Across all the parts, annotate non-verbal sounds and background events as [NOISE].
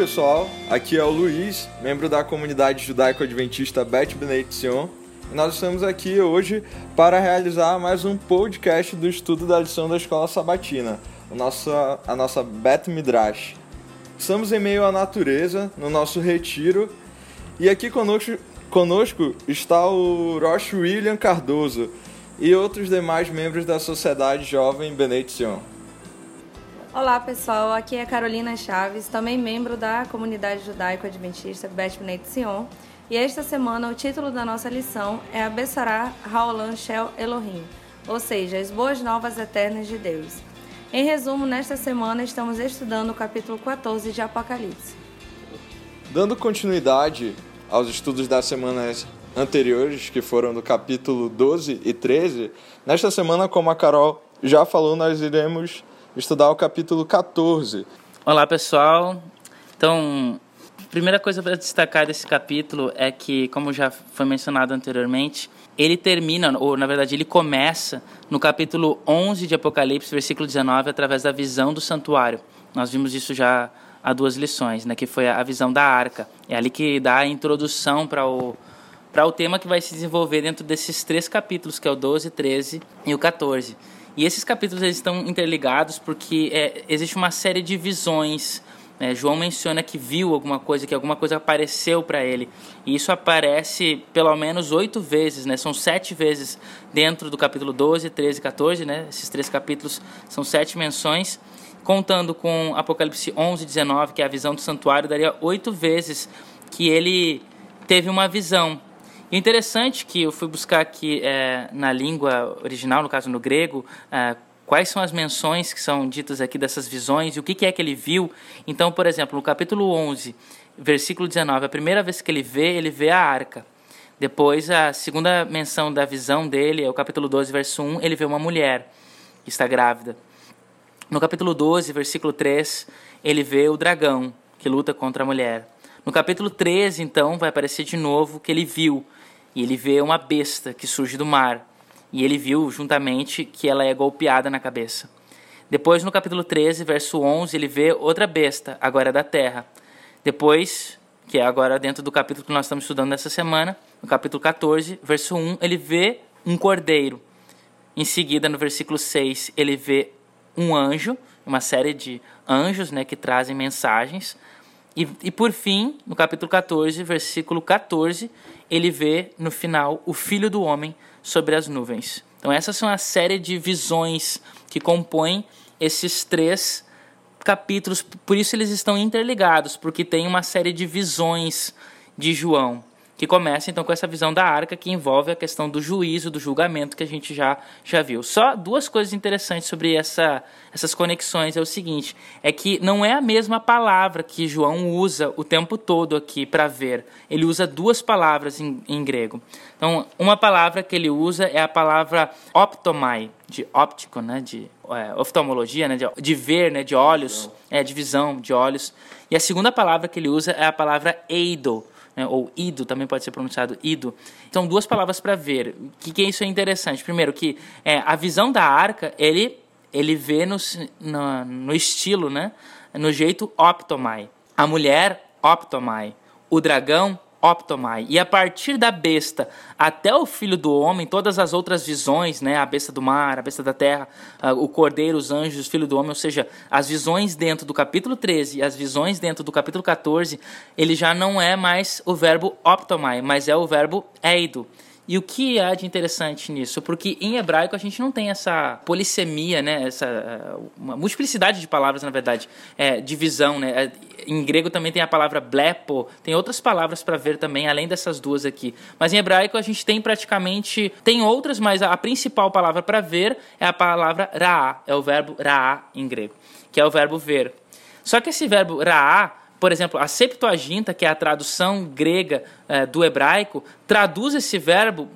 Pessoal, aqui é o Luiz, membro da comunidade judaico-adventista Bet Bnei Tzion. E nós estamos aqui hoje para realizar mais um podcast do estudo da lição da Escola Sabatina, a nossa, a nossa Midrash. Estamos em meio à natureza, no nosso retiro, e aqui conosco, conosco está o Roche William Cardoso e outros demais membros da Sociedade Jovem Bnei Tzion. Olá pessoal, aqui é Carolina Chaves, também membro da comunidade judaico-adventista Bet Bnei Sion. E esta semana o título da nossa lição é Abessará Haolam Shel Elohim, ou seja, as boas novas eternas de Deus. Em resumo, nesta semana estamos estudando o capítulo 14 de Apocalipse. Dando continuidade aos estudos das semanas anteriores, que foram do capítulo 12 e 13, nesta semana, como a Carol já falou, nós iremos estudar o capítulo 14. Olá, pessoal. Então, primeira coisa para destacar desse capítulo é que, como já foi mencionado anteriormente, ele termina, ou na verdade ele começa no capítulo 11 de Apocalipse, versículo 19, através da visão do santuário. Nós vimos isso já há duas lições, né, que foi a visão da arca. É ali que dá a introdução para o para o tema que vai se desenvolver dentro desses três capítulos, que é o 12, 13 e o 14. E esses capítulos eles estão interligados porque é, existe uma série de visões. Né? João menciona que viu alguma coisa, que alguma coisa apareceu para ele. E isso aparece pelo menos oito vezes, né? são sete vezes dentro do capítulo 12, 13 e 14. Né? Esses três capítulos são sete menções. Contando com Apocalipse 11, 19, que é a visão do santuário, daria oito vezes que ele teve uma visão. E interessante que eu fui buscar aqui é, na língua original, no caso no grego, é, quais são as menções que são ditas aqui dessas visões e o que, que é que ele viu. Então, por exemplo, no capítulo 11, versículo 19, a primeira vez que ele vê, ele vê a arca. Depois, a segunda menção da visão dele é o capítulo 12, verso 1, ele vê uma mulher que está grávida. No capítulo 12, versículo 3, ele vê o dragão que luta contra a mulher. No capítulo 13, então, vai aparecer de novo que ele viu e ele vê uma besta que surge do mar, e ele viu juntamente que ela é golpeada na cabeça. Depois, no capítulo 13, verso 11, ele vê outra besta, agora da terra. Depois, que é agora dentro do capítulo que nós estamos estudando nessa semana, no capítulo 14, verso 1, ele vê um cordeiro. Em seguida, no versículo 6, ele vê um anjo, uma série de anjos né, que trazem mensagens. E, e por fim, no capítulo 14, versículo 14, ele vê no final o Filho do Homem sobre as nuvens. Então, essas são a série de visões que compõem esses três capítulos. Por isso, eles estão interligados, porque tem uma série de visões de João que começa então com essa visão da arca que envolve a questão do juízo, do julgamento que a gente já, já viu. Só duas coisas interessantes sobre essa, essas conexões é o seguinte: é que não é a mesma palavra que João usa o tempo todo aqui para ver. Ele usa duas palavras em, em grego. Então, uma palavra que ele usa é a palavra optomai, de óptico, né, de é, oftalmologia, né, de, de, ver, né, de olhos, é, de visão, de olhos. E a segunda palavra que ele usa é a palavra eido, né, ou ido, também pode ser pronunciado ido. São duas palavras para ver. O que, que isso é interessante? Primeiro, que é, a visão da arca, ele, ele vê no, no, no estilo, né, no jeito optomai. A mulher, optomai. O dragão, optomai. E a partir da besta até o filho do homem, todas as outras visões, né, a besta do mar, a besta da terra, o cordeiro, os anjos, o filho do homem, ou seja, as visões dentro do capítulo 13 e as visões dentro do capítulo 14, ele já não é mais o verbo optomai, mas é o verbo eido. E o que há de interessante nisso? Porque em hebraico a gente não tem essa polissemia, né? essa eh, uma multiplicidade de palavras, na verdade, é, divisão. Né? É, em grego também tem a palavra blepo, tem outras palavras para ver também, além dessas duas aqui. Mas em hebraico a gente tem praticamente, tem outras, mas a, principal palavra para ver é a palavra raá, é o verbo raá em grego, que é o verbo ver. Só que esse verbo raá por exemplo, a Septuaginta, que é a tradução grega é, do hebraico, traduz esse verbo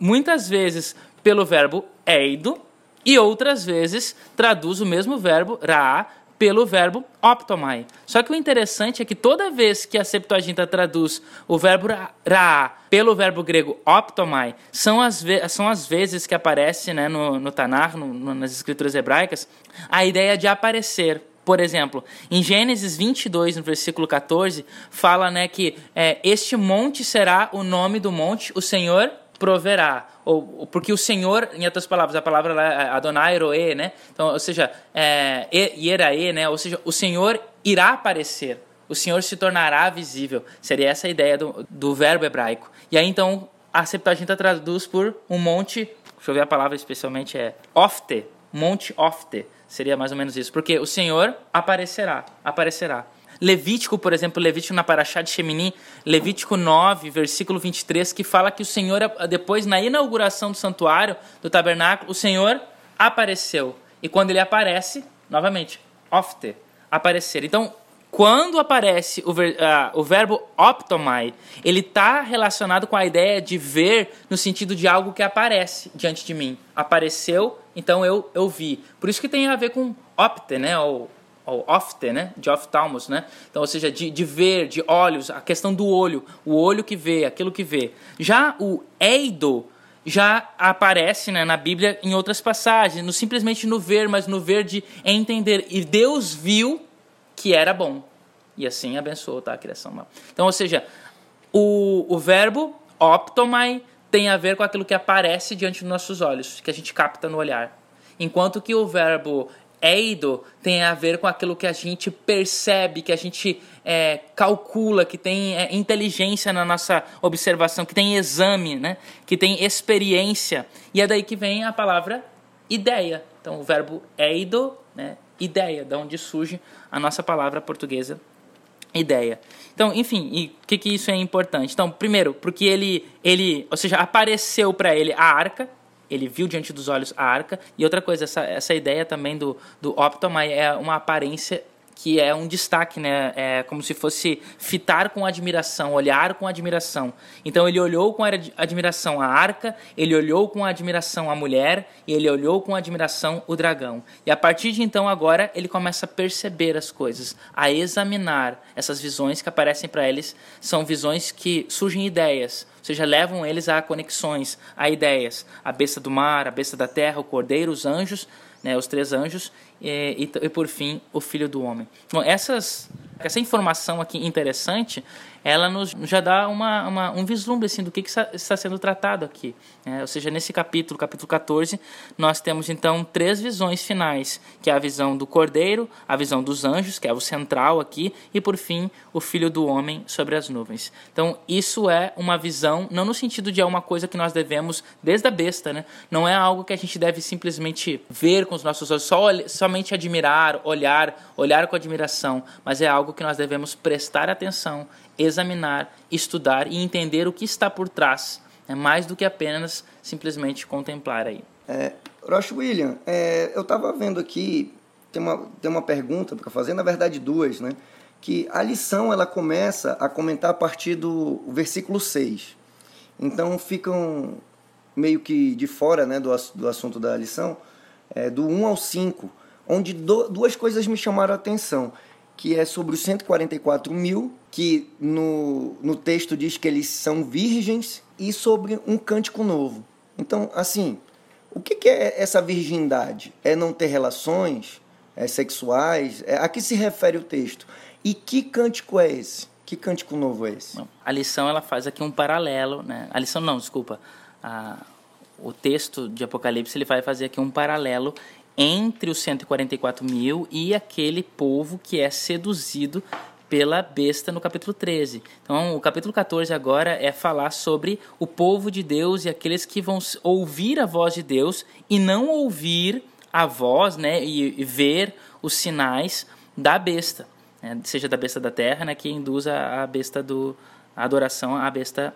muitas vezes pelo verbo eido e outras vezes traduz o mesmo verbo ra pelo verbo optomai. Só que o interessante é que toda vez que a Septuaginta traduz o verbo ra pelo verbo grego optomai, são as, são as vezes que aparece né, no, no Tanar, no, no, nas escrituras hebraicas, a ideia de aparecer Por exemplo, em Gênesis 22, no versículo 14, fala né, que é, este monte será o nome do monte, o Senhor proverá. Ou, porque o Senhor, em outras palavras, a palavra lá é Adonai Roe, né? Então, ou seja, é, Ierae, né? Ou seja, o Senhor irá aparecer. O Senhor se tornará visível. Seria essa a ideia do, do verbo hebraico. E aí, então, a Septuaginta traduz por um monte, deixa eu ver a palavra especialmente, é ofte, monte ofte. Seria mais ou menos isso. Porque o Senhor aparecerá, aparecerá. Levítico, por exemplo, Levítico na Paraxá de Shemini, Levítico 9, versículo 23, que fala que o Senhor, depois, na inauguração do santuário, do tabernáculo, o Senhor apareceu. E quando ele aparece, novamente, ofte, aparecer. Então, quando aparece o, ver, uh, o verbo optomai, ele está relacionado com a ideia de ver no sentido de algo que aparece diante de mim. Apareceu, então eu, eu vi. Por isso que tem a ver com opte, né? Ou ou ofte, né? De oftalmos, né? Então, ou seja, de, de ver, de olhos, a questão do olho, o olho que vê, aquilo que vê. Já o eido já aparece né, na Bíblia em outras passagens, não simplesmente no ver, mas no ver de entender. E Deus viu que era bom. E assim abençoou tá, a criação. Então, ou seja, o, o verbo optomai tem a ver com aquilo que aparece diante dos nossos olhos, que a gente capta no olhar. Enquanto que o verbo eido tem a ver com aquilo que a gente percebe, que a gente é, calcula, que tem é, inteligência na nossa observação, que tem exame, né? que tem experiência. E é daí que vem a palavra ideia. Então, o verbo eido, né? ideia, da onde surge a nossa palavra portuguesa ideia. Então, enfim, e o que, que isso é importante? Então, primeiro, porque ele, ele ou seja, apareceu para ele a arca, ele viu diante dos olhos a arca. E outra coisa, essa, essa ideia também do, do optomai é uma aparência que é um destaque, né? É como se fosse fitar com admiração, olhar com admiração. Então ele olhou com admiração a arca, ele olhou com admiração a mulher e ele olhou com admiração o dragão. E a partir de então agora ele começa a perceber as coisas, a examinar essas visões que aparecem para eles, são visões que surgem ideias, ou seja, levam eles a conexões, a ideias, a besta do mar, a besta da terra, o cordeiro, os anjos, né, os três anjos, e, e, e, por fim o Filho do Homem. Bom, essas, essa informação aqui interessante ela nos já dá uma, uma, um vislumbre assim, do que, que está sendo tratado aqui. É, ou seja, nesse capítulo, capítulo 14, nós temos então três visões finais, que é a visão do cordeiro, a visão dos anjos, que é o central aqui, e por fim, o filho do homem sobre as nuvens. Então, isso é uma visão, não no sentido de é uma coisa que nós devemos, desde a besta, né? não é algo que a gente deve simplesmente ver com os nossos olhos, só, somente admirar, olhar, olhar com admiração, mas é algo que nós devemos prestar atenção examinar, estudar e entender o que está por trás, é mais do que apenas simplesmente contemplar aí. É, Roche William, é, eu estava vendo aqui, tem uma, tem uma pergunta para fazer, na verdade duas, né? Que a lição ela começa a comentar a partir do versículo 6. Então ficam meio que de fora né, do, do assunto da lição, é, do 1 ao 5, onde do, duas coisas me chamaram a atenção que é sobre os 144 mil, que no, no texto diz que eles são virgens, e sobre um cântico novo. Então, assim, o que, que é essa virgindade? É não ter relações é, sexuais? É, a que se refere o texto? E que cântico é esse? Que cântico novo é esse? A lição ela faz aqui um paralelo, né? A lição não, desculpa. A, o texto de Apocalipse ele vai fazer aqui um paralelo entre os 144 mil e aquele povo que é seduzido pela besta no capítulo 13. Então, o capítulo 14 agora é falar sobre o povo de Deus e aqueles que vão ouvir a voz de Deus e não ouvir a voz, né, e, ver os sinais da besta, né, seja da besta da terra, né, que induz a, a besta do a adoração à besta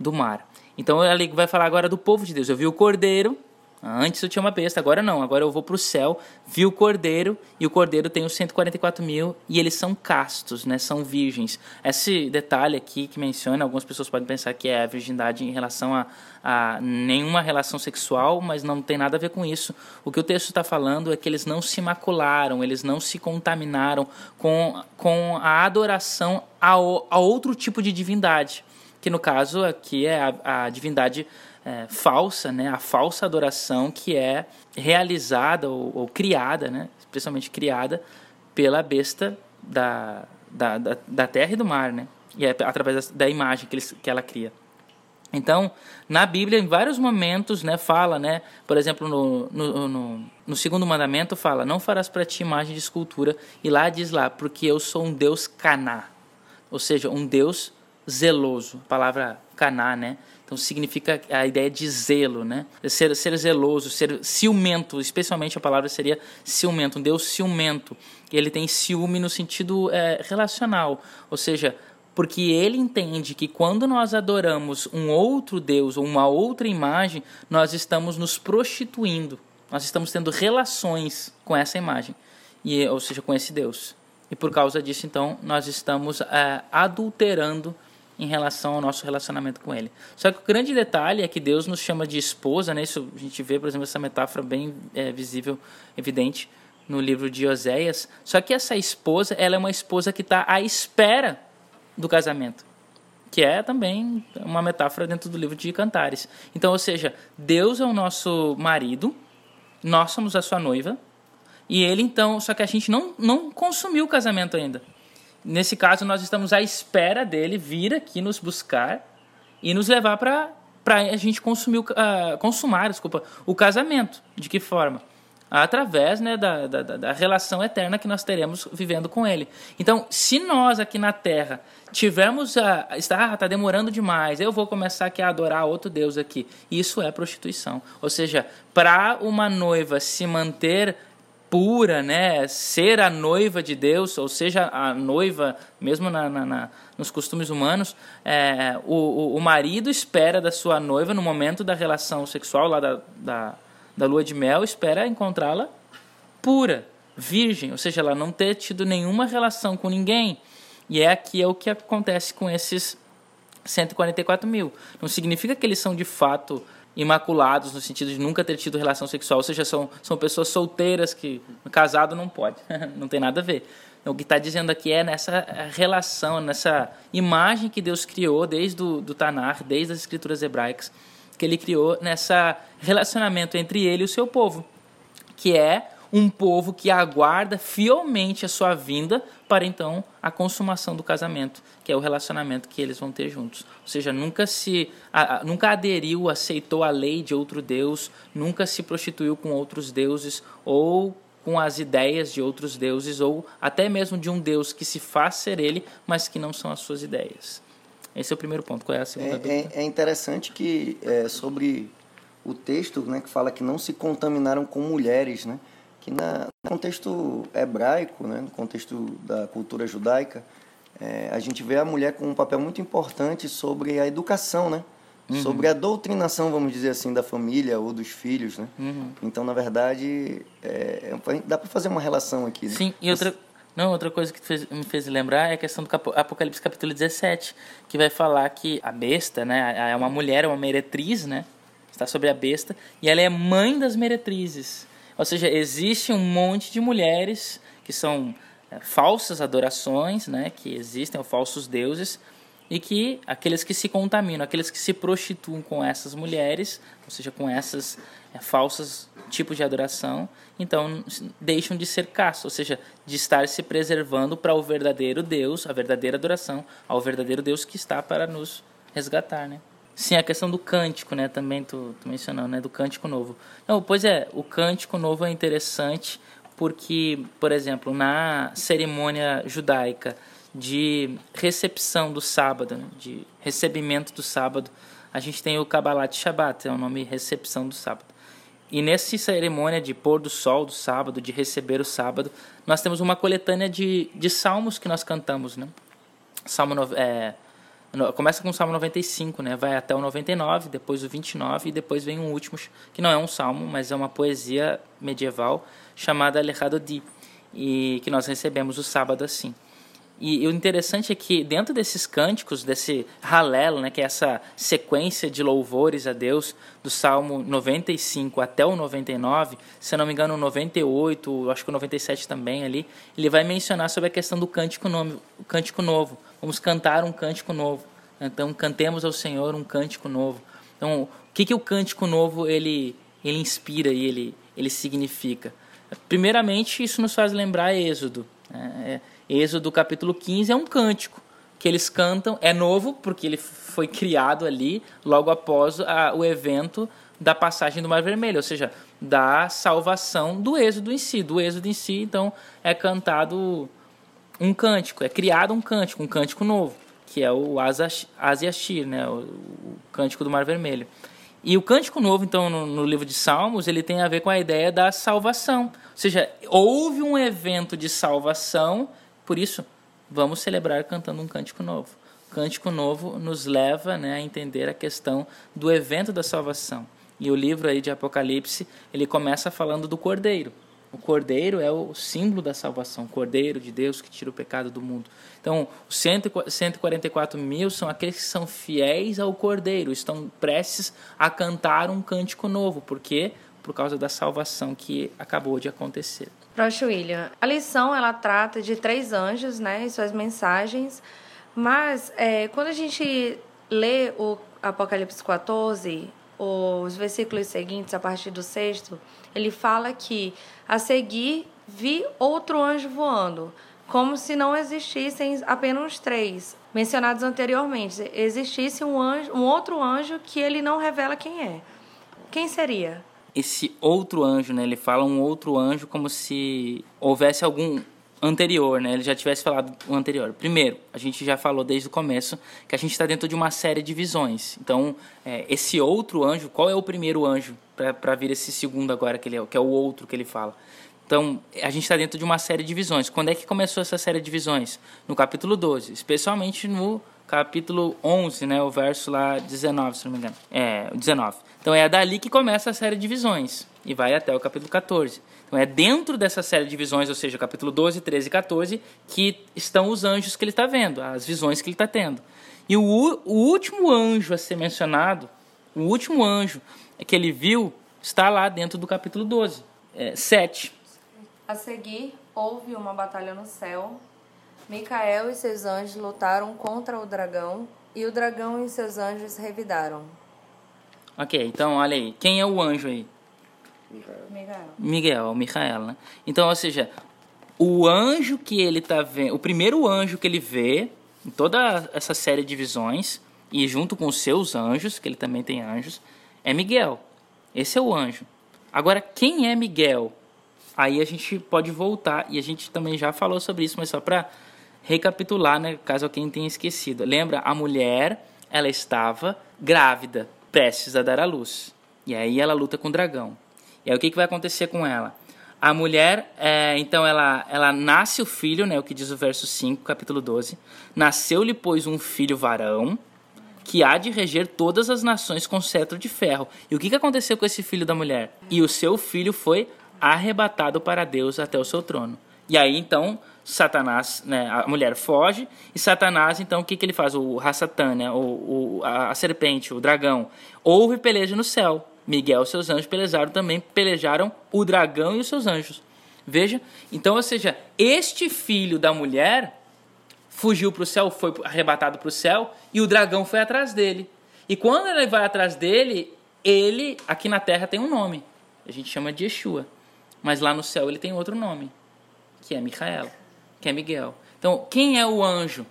do mar. Então, ele vai falar agora do povo de Deus. Eu vi o cordeiro Antes eu tinha uma besta, agora não. Agora eu vou para o céu, vi o cordeiro, e o cordeiro tem os 144 mil, e eles são castos, né? são virgens. Esse detalhe aqui que menciona, algumas pessoas podem pensar que é a virgindade em relação a, a nenhuma relação sexual, mas não tem nada a ver com isso. O que o texto está falando é que eles não se macularam, eles não se contaminaram com, com a adoração a, a outro tipo de divindade, que no caso aqui é a, a divindade é, falsa, né, a falsa adoração que é realizada ou, ou criada, né, especialmente criada pela besta da, da, da, da terra e do mar, né? E é através da, da imagem que, eles, que ela cria. Então, na Bíblia, em vários momentos, né, fala, né, por exemplo, no, no, no, no segundo mandamento fala, não farás para ti imagem de escultura, e lá diz lá, porque eu sou um Deus caná, ou seja, um Deus zeloso, palavra caná, né, então significa a ideia de zelo, né, ser, ser zeloso, ser ciumento, especialmente a palavra seria ciumento, um Deus ciumento, ele tem ciúme no sentido é, relacional, ou seja, porque ele entende que quando nós adoramos um outro Deus ou uma outra imagem, nós estamos nos prostituindo, nós estamos tendo relações com essa imagem, e, ou seja, com esse Deus. E por causa disso, então, nós estamos é, adulterando em relação ao nosso relacionamento com Ele. Só que o grande detalhe é que Deus nos chama de esposa, né? Isso a gente vê, por exemplo, essa metáfora bem é, visível, evidente no livro de Oséias. Só que essa esposa, ela é uma esposa que está à espera do casamento, que é também uma metáfora dentro do livro de Cantares. Então, ou seja, Deus é o nosso marido, nós somos a sua noiva, e ele então, só que a gente não, não consumiu o casamento ainda. Nesse caso, nós estamos à espera dele vir aqui nos buscar e nos levar para a gente consumir, uh, consumar desculpa, o casamento. De que forma? através né, da, da, da, relação eterna que nós teremos vivendo com Ele. Então, se nós aqui na Terra tivermos a. Está ah, tá demorando demais, eu vou começar aqui a adorar outro Deus aqui. Isso é prostituição. Ou seja, para uma noiva se manter pura, né, ser a noiva de Deus, ou seja, a noiva, mesmo na, na, na nos costumes humanos, é, o, o, marido espera da sua noiva no momento da relação sexual, lá da, da da lua de mel espera encontrá-la pura, virgem, ou seja, ela não ter tido nenhuma relação com ninguém. E é aqui é o que acontece com esses 144 mil. Não significa que eles são de fato imaculados no sentido de nunca ter tido relação sexual, ou seja, são, são pessoas solteiras que casado não pode, [LAUGHS] não tem nada a ver. Então, o que está dizendo aqui é nessa relação, nessa imagem que Deus criou desde o do Tanar, desde as escrituras hebraicas, que ele criou nessa relacionamento entre ele e o seu povo, que é um povo que aguarda fielmente a sua vinda para então a consumação do casamento, que é o relacionamento que eles vão ter juntos. Ou seja, nunca se a, a, nunca aderiu, aceitou a lei de outro deus, nunca se prostituiu com outros deuses ou com as ideias de outros deuses ou até mesmo de um deus que se faz ser ele, mas que não são as suas ideias. Esse é o primeiro ponto. Qual é a segunda é? É, é interessante que é, sobre o texto né, que fala que não se contaminaram com mulheres, né? que na, no contexto hebraico, né, no contexto da cultura judaica, é, a gente vê a mulher com um papel muito importante sobre a educação, né? Uhum. sobre a doutrinação, vamos dizer assim, da família ou dos filhos, né? Uhum. Então, na verdade, é, é dá para fazer uma relação aqui. Né? Sim, e outra, não, outra coisa que fez, me fez lembrar é a questão do Apocalipse capítulo 17, que vai falar que a besta, né, é uma mulher, é uma meretriz, né, está sobre a besta, e ela é mãe das meretrizes. Ou seja, existe um monte de mulheres que são falsas adorações, né, que existem, falsos deuses, e que aqueles que se contaminam, aqueles que se prostituem com essas mulheres, ou seja, com essas é, falsas tipos de adoração, então deixam de ser castos, ou seja, de estar se preservando para o verdadeiro Deus, a verdadeira adoração, ao verdadeiro Deus que está para nos resgatar, né? Sim, a questão do cântico, né? Também tu, tu mencionou, né? Do cântico novo. Não, pois é, o cântico novo é interessante porque, por exemplo, na cerimônia judaica de recepção do sábado, né? de recebimento do sábado, a gente tem o Kabbalat Shabbat, é o nome recepção do sábado. E nessa cerimônia de pôr do sol do sábado, de receber o sábado, nós temos uma coletânea de, de salmos que nós cantamos, né? Salmo é, começa com o Salmo 95, né? Vai até o 99, depois o 29 e depois vem um último que não é um salmo, mas é uma poesia medieval chamada Alejado Di, e que nós recebemos o sábado assim. E, e, o interessante é que dentro desses cânticos, desse halelo, né, que é essa sequência de louvores a Deus, do Salmo 95 até o 99, se eu não me engano, o 98, acho que o 97 também ali, ele vai mencionar sobre a questão do cântico. Cântico novo. Vamos cantar um cântico novo. Então, cantemos ao Senhor um cântico novo. Então, o que, que o cântico novo ele, ele inspira e ele, ele significa? Primeiramente, isso nos faz lembrar Êxodo, né? É, Êxodo capítulo 15 é um cântico que eles cantam, é novo porque ele foi criado ali logo após a, o evento da passagem do Mar Vermelho, ou seja, da salvação do Êxodo em si, do Êxodo em si, então é cantado um cântico, é criado um cântico, um cântico novo, que é o Asiashir, né, o, o cântico do Mar Vermelho. E o cântico novo, então, no, no, livro de Salmos, ele tem a ver com a ideia da salvação. Ou seja, houve um evento de salvação, por isso vamos celebrar cantando um cântico novo. O cântico novo nos leva né, a entender a questão do evento da salvação. E o livro aí de Apocalipse, ele começa falando do Cordeiro. O cordeiro é o símbolo da salvação, o cordeiro de Deus que tira o pecado do mundo. Então, os 144 mil são aqueles que são fiéis ao cordeiro, estão prestes a cantar um cântico novo. Por quê? Por causa da salvação que acabou de acontecer. Prof. William, a lição ela trata de três anjos né, e suas mensagens, mas é, quando a gente lê o Apocalipse 14, os versículos seguintes, a partir do sexto, ele fala que a seguir vi outro anjo voando, como se não existissem apenas três mencionados anteriormente. Existisse um, anjo, um outro anjo que ele não revela quem é. Quem seria? Esse outro anjo, né? Ele fala um outro anjo como se houvesse algum anterior, né? Ele já tivesse falado o anterior. Primeiro, a gente já falou desde o começo que a gente está dentro de uma série de visões. Então, é, esse outro anjo, qual é o primeiro anjo para vir esse segundo agora que ele é, que é o outro que ele fala? Então, a gente está dentro de uma série de visões. Quando é que começou essa série de visões? No capítulo 12, especialmente no capítulo 11, né, o verso lá 19, se não me engano. É, o 19. Então é dali que começa a série de visões e vai até o capítulo 14. Então é dentro dessa série de visões, ou seja, capítulo 12, 13 e 14, que estão os anjos que ele está vendo, as visões que ele está tendo. E o, o último anjo a ser mencionado, o último anjo que ele viu, está lá dentro do capítulo 12, é, 7. A seguir, houve uma batalha no céu. Micael e seus anjos lutaram contra o dragão, e o dragão e seus anjos revidaram. Ok, então olha aí. Quem é o anjo aí? Miguel. Miguel, Micael, né? Então, ou seja, o anjo que ele tá vendo, o primeiro anjo que ele vê em toda essa série de visões e junto com os seus anjos, que ele também tem anjos, é Miguel. Esse é o anjo. Agora, quem é Miguel? Aí a gente pode voltar e a gente também já falou sobre isso, mas só para recapitular, né, caso alguém tenha esquecido. Lembra, a mulher, ela estava grávida, prestes a dar à luz. E aí ela luta com o dragão. E aí o que, que vai acontecer com ela? A mulher, é, então, ela, ela nasce o filho, né, o que diz o verso 5, capítulo 12. Nasceu-lhe, pois, um filho varão, que há de reger todas as nações com cetro de ferro. E o que, que aconteceu com esse filho da mulher? E o seu filho foi arrebatado para Deus até o seu trono. E aí, então, Satanás, né, a mulher foge, e Satanás, então, o que, que ele faz? O Rassatan, né, o, o, a, serpente, o dragão, houve peleja no céu. Miguel e seus anjos pelejaram também, pelejaram o dragão e os seus anjos. Veja, então, ou seja, este filho da mulher fugiu para o céu, foi arrebatado para o céu, e o dragão foi atrás dele. E quando ele vai atrás dele, ele, aqui na terra, tem um nome. A gente chama de Yeshua. Mas lá no céu ele tem outro nome, que é Micael, que é Miguel. Então, quem é o anjo?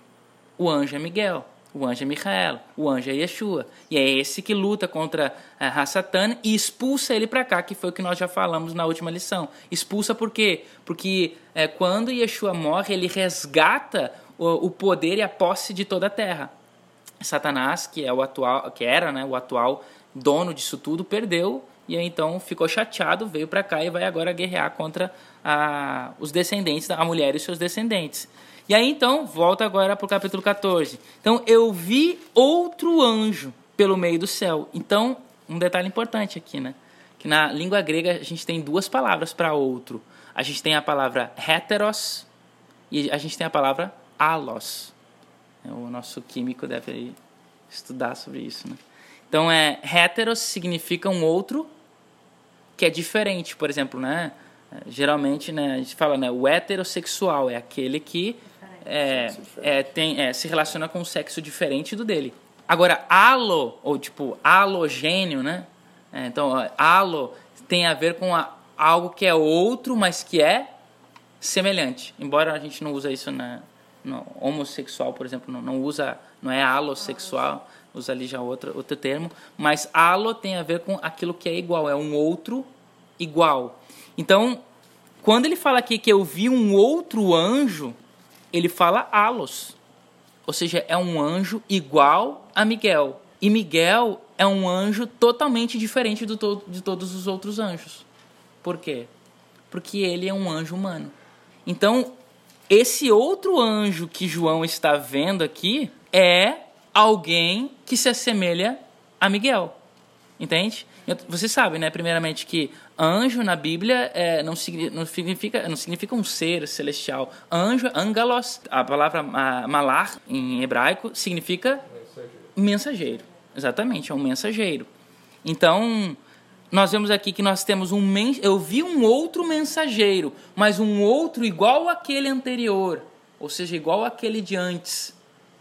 O anjo é Miguel. O anjo é Michael, o anjo é Yeshua. E é esse que luta contra a Hassatan e expulsa ele para cá, que foi o que nós já falamos na última lição. Expulsa por quê? Porque é, quando Yeshua morre, ele resgata o, o, poder e a posse de toda a terra. Satanás, que é o atual, que era né, o atual dono disso tudo, perdeu e aí então ficou chateado, veio para cá e vai agora guerrear contra a, os descendentes, a mulher e seus descendentes. E aí então, volta agora para o capítulo 14. Então, eu vi outro anjo pelo meio do céu. Então, um detalhe importante aqui, né? Que na língua grega a gente tem duas palavras para outro. A gente tem a palavra heteros e a gente tem a palavra alos. É, o nosso químico deve estudar sobre isso, né? Então, é, heteros significa um outro que é diferente, por exemplo, né? É, geralmente, né, a gente fala, né, o heterossexual é aquele que é, é, tem, é, se relaciona com um sexo diferente do dele. Agora, alo, ou tipo, halogênio, né? É, então, alo tem a ver com a, algo que é outro, mas que é semelhante. Embora a gente não use isso na no homossexual, por exemplo, não, não usa, não é alossexual, usa ali já outro, outro termo, mas alo tem a ver com aquilo que é igual, é um outro igual. Então, quando ele fala aqui que eu vi um outro anjo, ele fala alos, ou seja, é um anjo igual a Miguel. E Miguel é um anjo totalmente diferente do to de todos os outros anjos. Por quê? Porque ele é um anjo humano. Então, esse outro anjo que João está vendo aqui é alguém que se assemelha a Miguel. Entende? Você sabe, né, primeiramente, que anjo na Bíblia é, não, não, significa, não significa um ser celestial. Anjo, angelos, a palavra malar em hebraico significa mensageiro. mensageiro. Exatamente, é um mensageiro. Então, nós vemos aqui que nós temos um eu vi um outro mensageiro, mas um outro igual àquele anterior, ou seja, igual àquele de antes,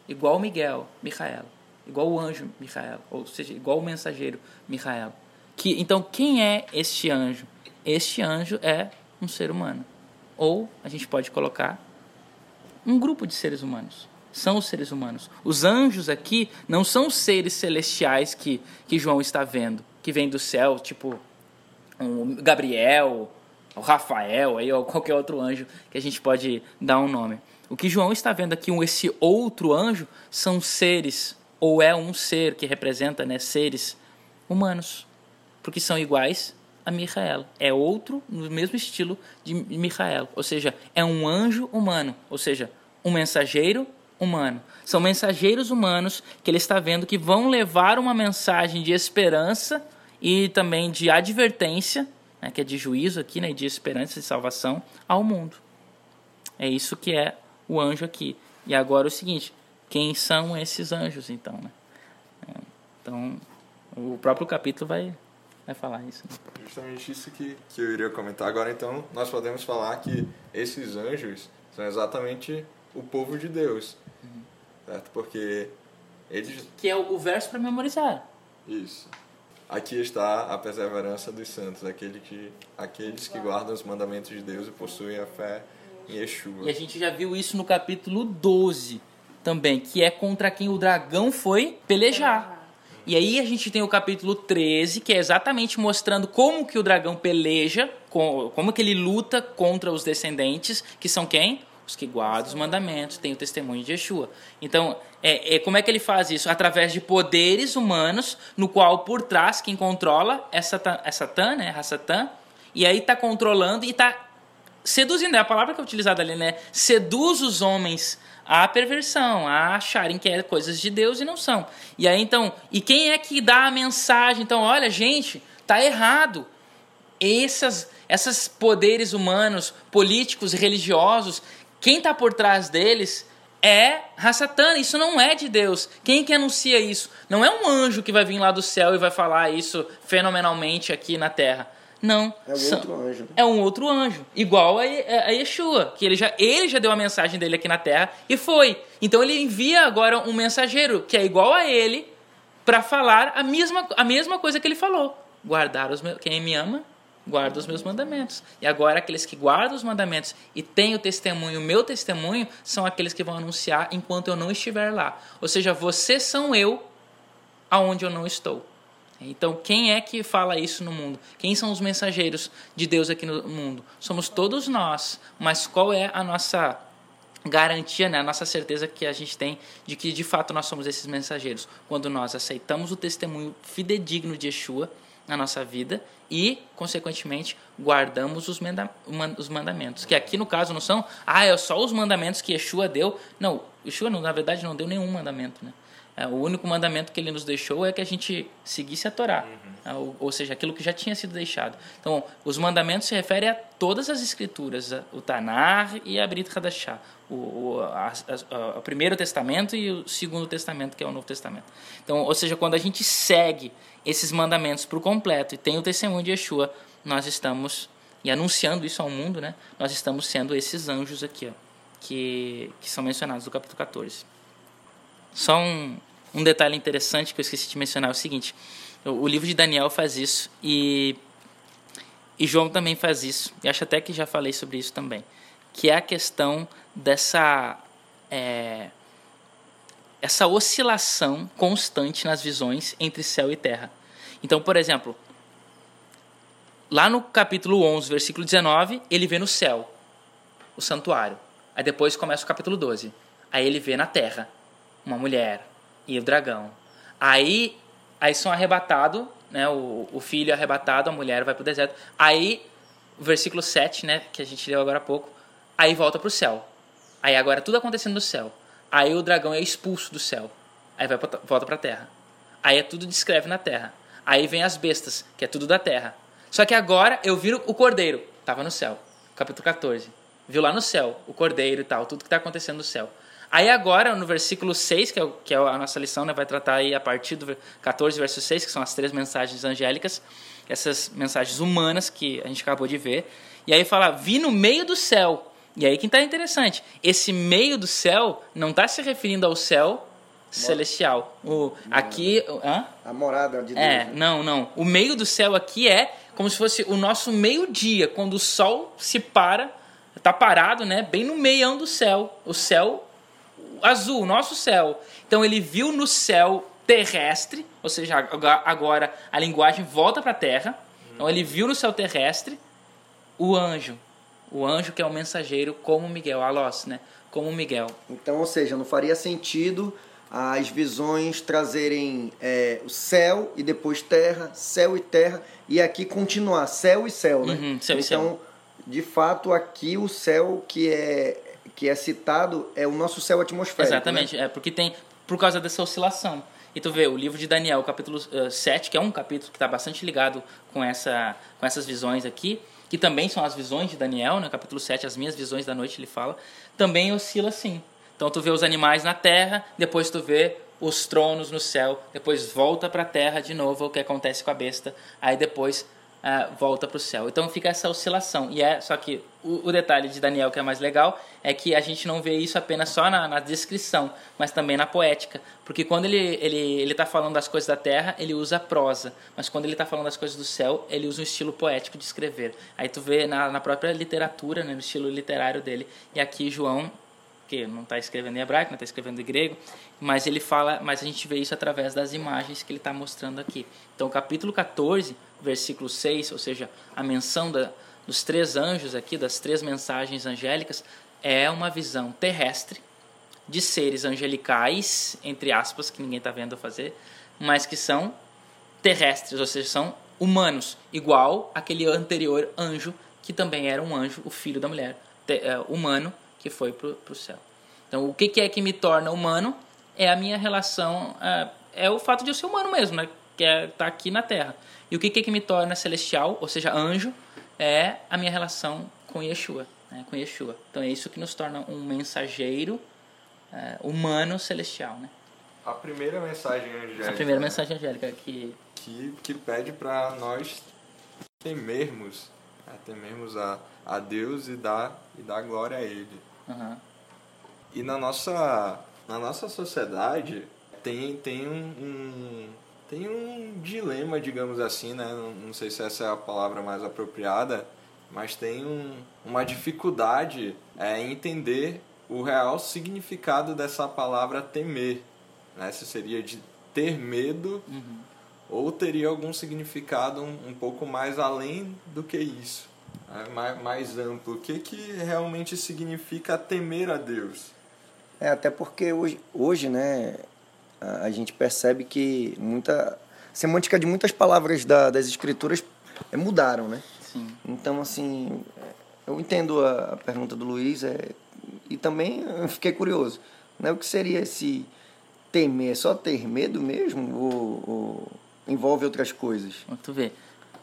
igual Miguel, Micael, igual o anjo Micael, ou seja, igual o mensageiro Micael. Que então quem é este anjo? Este anjo é um ser humano, ou a gente pode colocar um grupo de seres humanos. São os seres humanos. Os anjos aqui não são seres celestiais que, que João está vendo que vem do céu, tipo o Gabriel, o Rafael, aí, ou qualquer outro anjo que a gente pode dar um nome. O que João está vendo aqui, esse outro anjo, são seres, ou é um ser que representa né, seres humanos, porque são iguais a Micael. É outro no mesmo estilo de Micael, ou seja, é um anjo humano, ou seja, um mensageiro humano. São mensageiros humanos que ele está vendo que vão levar uma mensagem de esperança e também de advertência, né, que é de juízo aqui, né, de esperança e salvação ao mundo. É isso que é o anjo aqui. E agora o seguinte, quem são esses anjos então? Né? Então, o próprio capítulo vai, vai falar isso. Né? Justamente isso que, que eu iria comentar. Agora então, nós podemos falar que esses anjos são exatamente o povo de Deus. Uhum. Certo? Porque eles... Que é o verso para memorizar. Isso. Aqui está a perseverança dos santos, aquele que, aqueles que guardam os mandamentos de Deus e possuem a fé em Yeshua. E a gente já viu isso no capítulo 12 também, que é contra quem o dragão foi pelejar. E aí a gente tem o capítulo 13, que é exatamente mostrando como que o dragão peleja, como que ele luta contra os descendentes, que são quem? Os que guardam os mandamentos, têm o testemunho de Yeshua. Então, é, é, como é que ele faz isso? Através de poderes humanos, no qual por trás quem controla é Satan, é Satan né? E aí está controlando e está seduzindo. É a palavra que é utilizada ali, né? Seduz os homens à perversão, a acharem que é coisas de Deus e não são. E aí então, e quem é que dá a mensagem? Então, olha, gente, tá errado. Essas, esses poderes humanos, políticos, religiosos quem está por trás deles é Hassatan, isso não é de Deus. Quem que anuncia isso? Não é um anjo que vai vir lá do céu e vai falar isso fenomenalmente aqui na terra. Não. É um outro anjo. Né? É um outro anjo. Igual a, a Yeshua, que ele já, ele já deu a mensagem dele aqui na terra e foi. Então ele envia agora um mensageiro que é igual a ele para falar a mesma, a mesma coisa que ele falou. Guardar os meus. Quem me ama, guarda os meus mandamentos. E agora aqueles que guardam os mandamentos e têm o testemunho, o meu testemunho, são aqueles que vão anunciar enquanto eu não estiver lá. Ou seja, vocês são eu aonde eu não estou. Então, quem é que fala isso no mundo? Quem são os mensageiros de Deus aqui no mundo? Somos todos nós. Mas qual é a nossa garantia, né, a nossa certeza que a gente tem de que de fato nós somos esses mensageiros? Quando nós aceitamos o testemunho fidedigno de Yeshua na nossa vida e, consequentemente, guardamos os, os mandamentos. Que aqui no caso não são, ah, é só os mandamentos que Yeshua deu. Não, Yeshua, na verdade, não deu nenhum mandamento. Né? É, o único mandamento que ele nos deixou é que a gente seguisse a Torá, uhum. É, ou, ou, seja, aquilo que já tinha sido deixado. Então, os mandamentos se referem a todas as escrituras, o Tanar e a Brit Hadashah, o, o, a, a, o Primeiro Testamento e o Segundo Testamento, que é o Novo Testamento. Então, ou seja, quando a gente segue esses mandamentos por completo e tem o testemunho de Yeshua, nós estamos, e anunciando isso ao mundo, né, nós estamos sendo esses anjos aqui, ó, que, que são mencionados no capítulo 14. Só um, um detalhe interessante que eu esqueci de mencionar é o seguinte: o, livro de Daniel faz isso e, e João também faz isso. E acho até que já falei sobre isso também. que é a questão dessa é, essa oscilação constante nas visões entre céu e terra. Então, por exemplo, lá no capítulo 11, versículo 19, ele vê no céu o santuário. Aí depois começa o capítulo 12. Aí ele vê na terra uma mulher e o dragão. Aí, aí são arrebatados, né? O, o filho é arrebatado, a mulher vai para o deserto. Aí, o versículo 7, né? Que a gente leu agora há pouco. Aí volta para o céu. Aí agora tudo acontecendo no céu. Aí o dragão é expulso do céu. Aí vai pra, volta para a terra. Aí é tudo descreve na terra. Aí vem as bestas, que é tudo da terra. Só que agora eu vi o cordeiro, tava no céu. Capítulo 14. Viu lá no céu o cordeiro e tal, tudo que está acontecendo no céu. Aí agora, no versículo 6, que é, o, que é a nossa lição, né, vai tratar aí a partir do 14, verso 6, que são as três mensagens angélicas, essas mensagens humanas que a gente acabou de ver. E aí fala, vi no meio do céu. E aí que está interessante, esse meio do céu não está se referindo ao céu celestial. O, aqui... Hã? A morada de Deus. É, né? não, não. O meio do céu aqui é como se fosse o nosso meio-dia, quando o sol se para, está parado, né, bem no meião do céu. O céu azul, o nosso céu. Então ele viu no céu terrestre, ou seja, agora a linguagem volta para a terra. Então ele viu no céu terrestre o anjo, o anjo que é o mensageiro como Miguel, Alós, né? Como Miguel. Então, ou seja, não faria sentido as visões trazerem é, o céu e depois terra, céu e terra, e aqui continuar céu e céu, né? Uhum, céu então, e céu. de fato, aqui o céu que é que é citado é o nosso céu atmosférico. Exatamente, né? é porque tem por causa dessa oscilação. E tu vê, o livro de Daniel, capítulo uh, eh, 7, que é um capítulo que está bastante ligado com, essa, com essas visões aqui, que também são as visões de Daniel, né? capítulo 7, as minhas visões da noite, ele fala, também oscila assim. Então tu vê os animais na terra, depois tu vê os tronos no céu, depois volta para a terra de novo, o que acontece com a besta, aí depois uh, volta para o céu. Então fica essa oscilação. E é só que o, o, detalhe de Daniel que é mais legal é que a gente não vê isso apenas só na, na descrição, mas também na poética. Porque quando ele ele ele está falando das coisas da terra, ele usa prosa, mas quando ele está falando das coisas do céu, ele usa um estilo poético de escrever. Aí tu vê na, na própria literatura, né, no estilo literário dele. E aqui João que não está escrevendo em hebraico, não está escrevendo em grego, mas ele fala, mas a gente vê isso através das imagens que ele está mostrando aqui. Então, capítulo 14, versículo 6, ou seja, a menção da, dos três anjos aqui, das três mensagens angélicas, é uma visão terrestre de seres angelicais, entre aspas, que ninguém está vendo fazer, mas que são terrestres, ou seja, são humanos, igual aquele anterior anjo, que também era um anjo, o filho da mulher, te, é, humano, que foi para o céu. Então, o que, que, é que me torna humano é a minha relação, é, é o fato de eu ser humano mesmo, né? que é estar tá aqui na Terra. E o que, que me torna celestial, ou seja, anjo, é a minha relação com Yeshua. Né, com Yeshua. Então é isso que nos torna um mensageiro é, humano celestial. Né? A primeira mensagem angélica. A primeira mensagem angélica que. Que, que pede para nós temermos, né, temermos a, a Deus e dar, e dar glória a Ele. Uhum. E na nossa, na nossa sociedade tem, tem um, um tem um dilema, digamos assim, né? Não, não sei se essa é a palavra mais apropriada, mas tem um, uma dificuldade é, em entender o real significado dessa palavra temer. Né? Se seria de ter medo uhum. ou teria algum significado um, um, pouco mais além do que isso? Mais, mais amplo. O que, que realmente significa temer a Deus? É, até porque hoje, hoje né, a gente percebe que muita semântica de muitas palavras da, das escrituras é, mudaram, né? Sim. Então, assim, eu entendo a, a pergunta do Luiz é, e também fiquei curioso. Né? O que seria esse temer? É só ter medo mesmo ou, ou envolve outras coisas? Tu vê,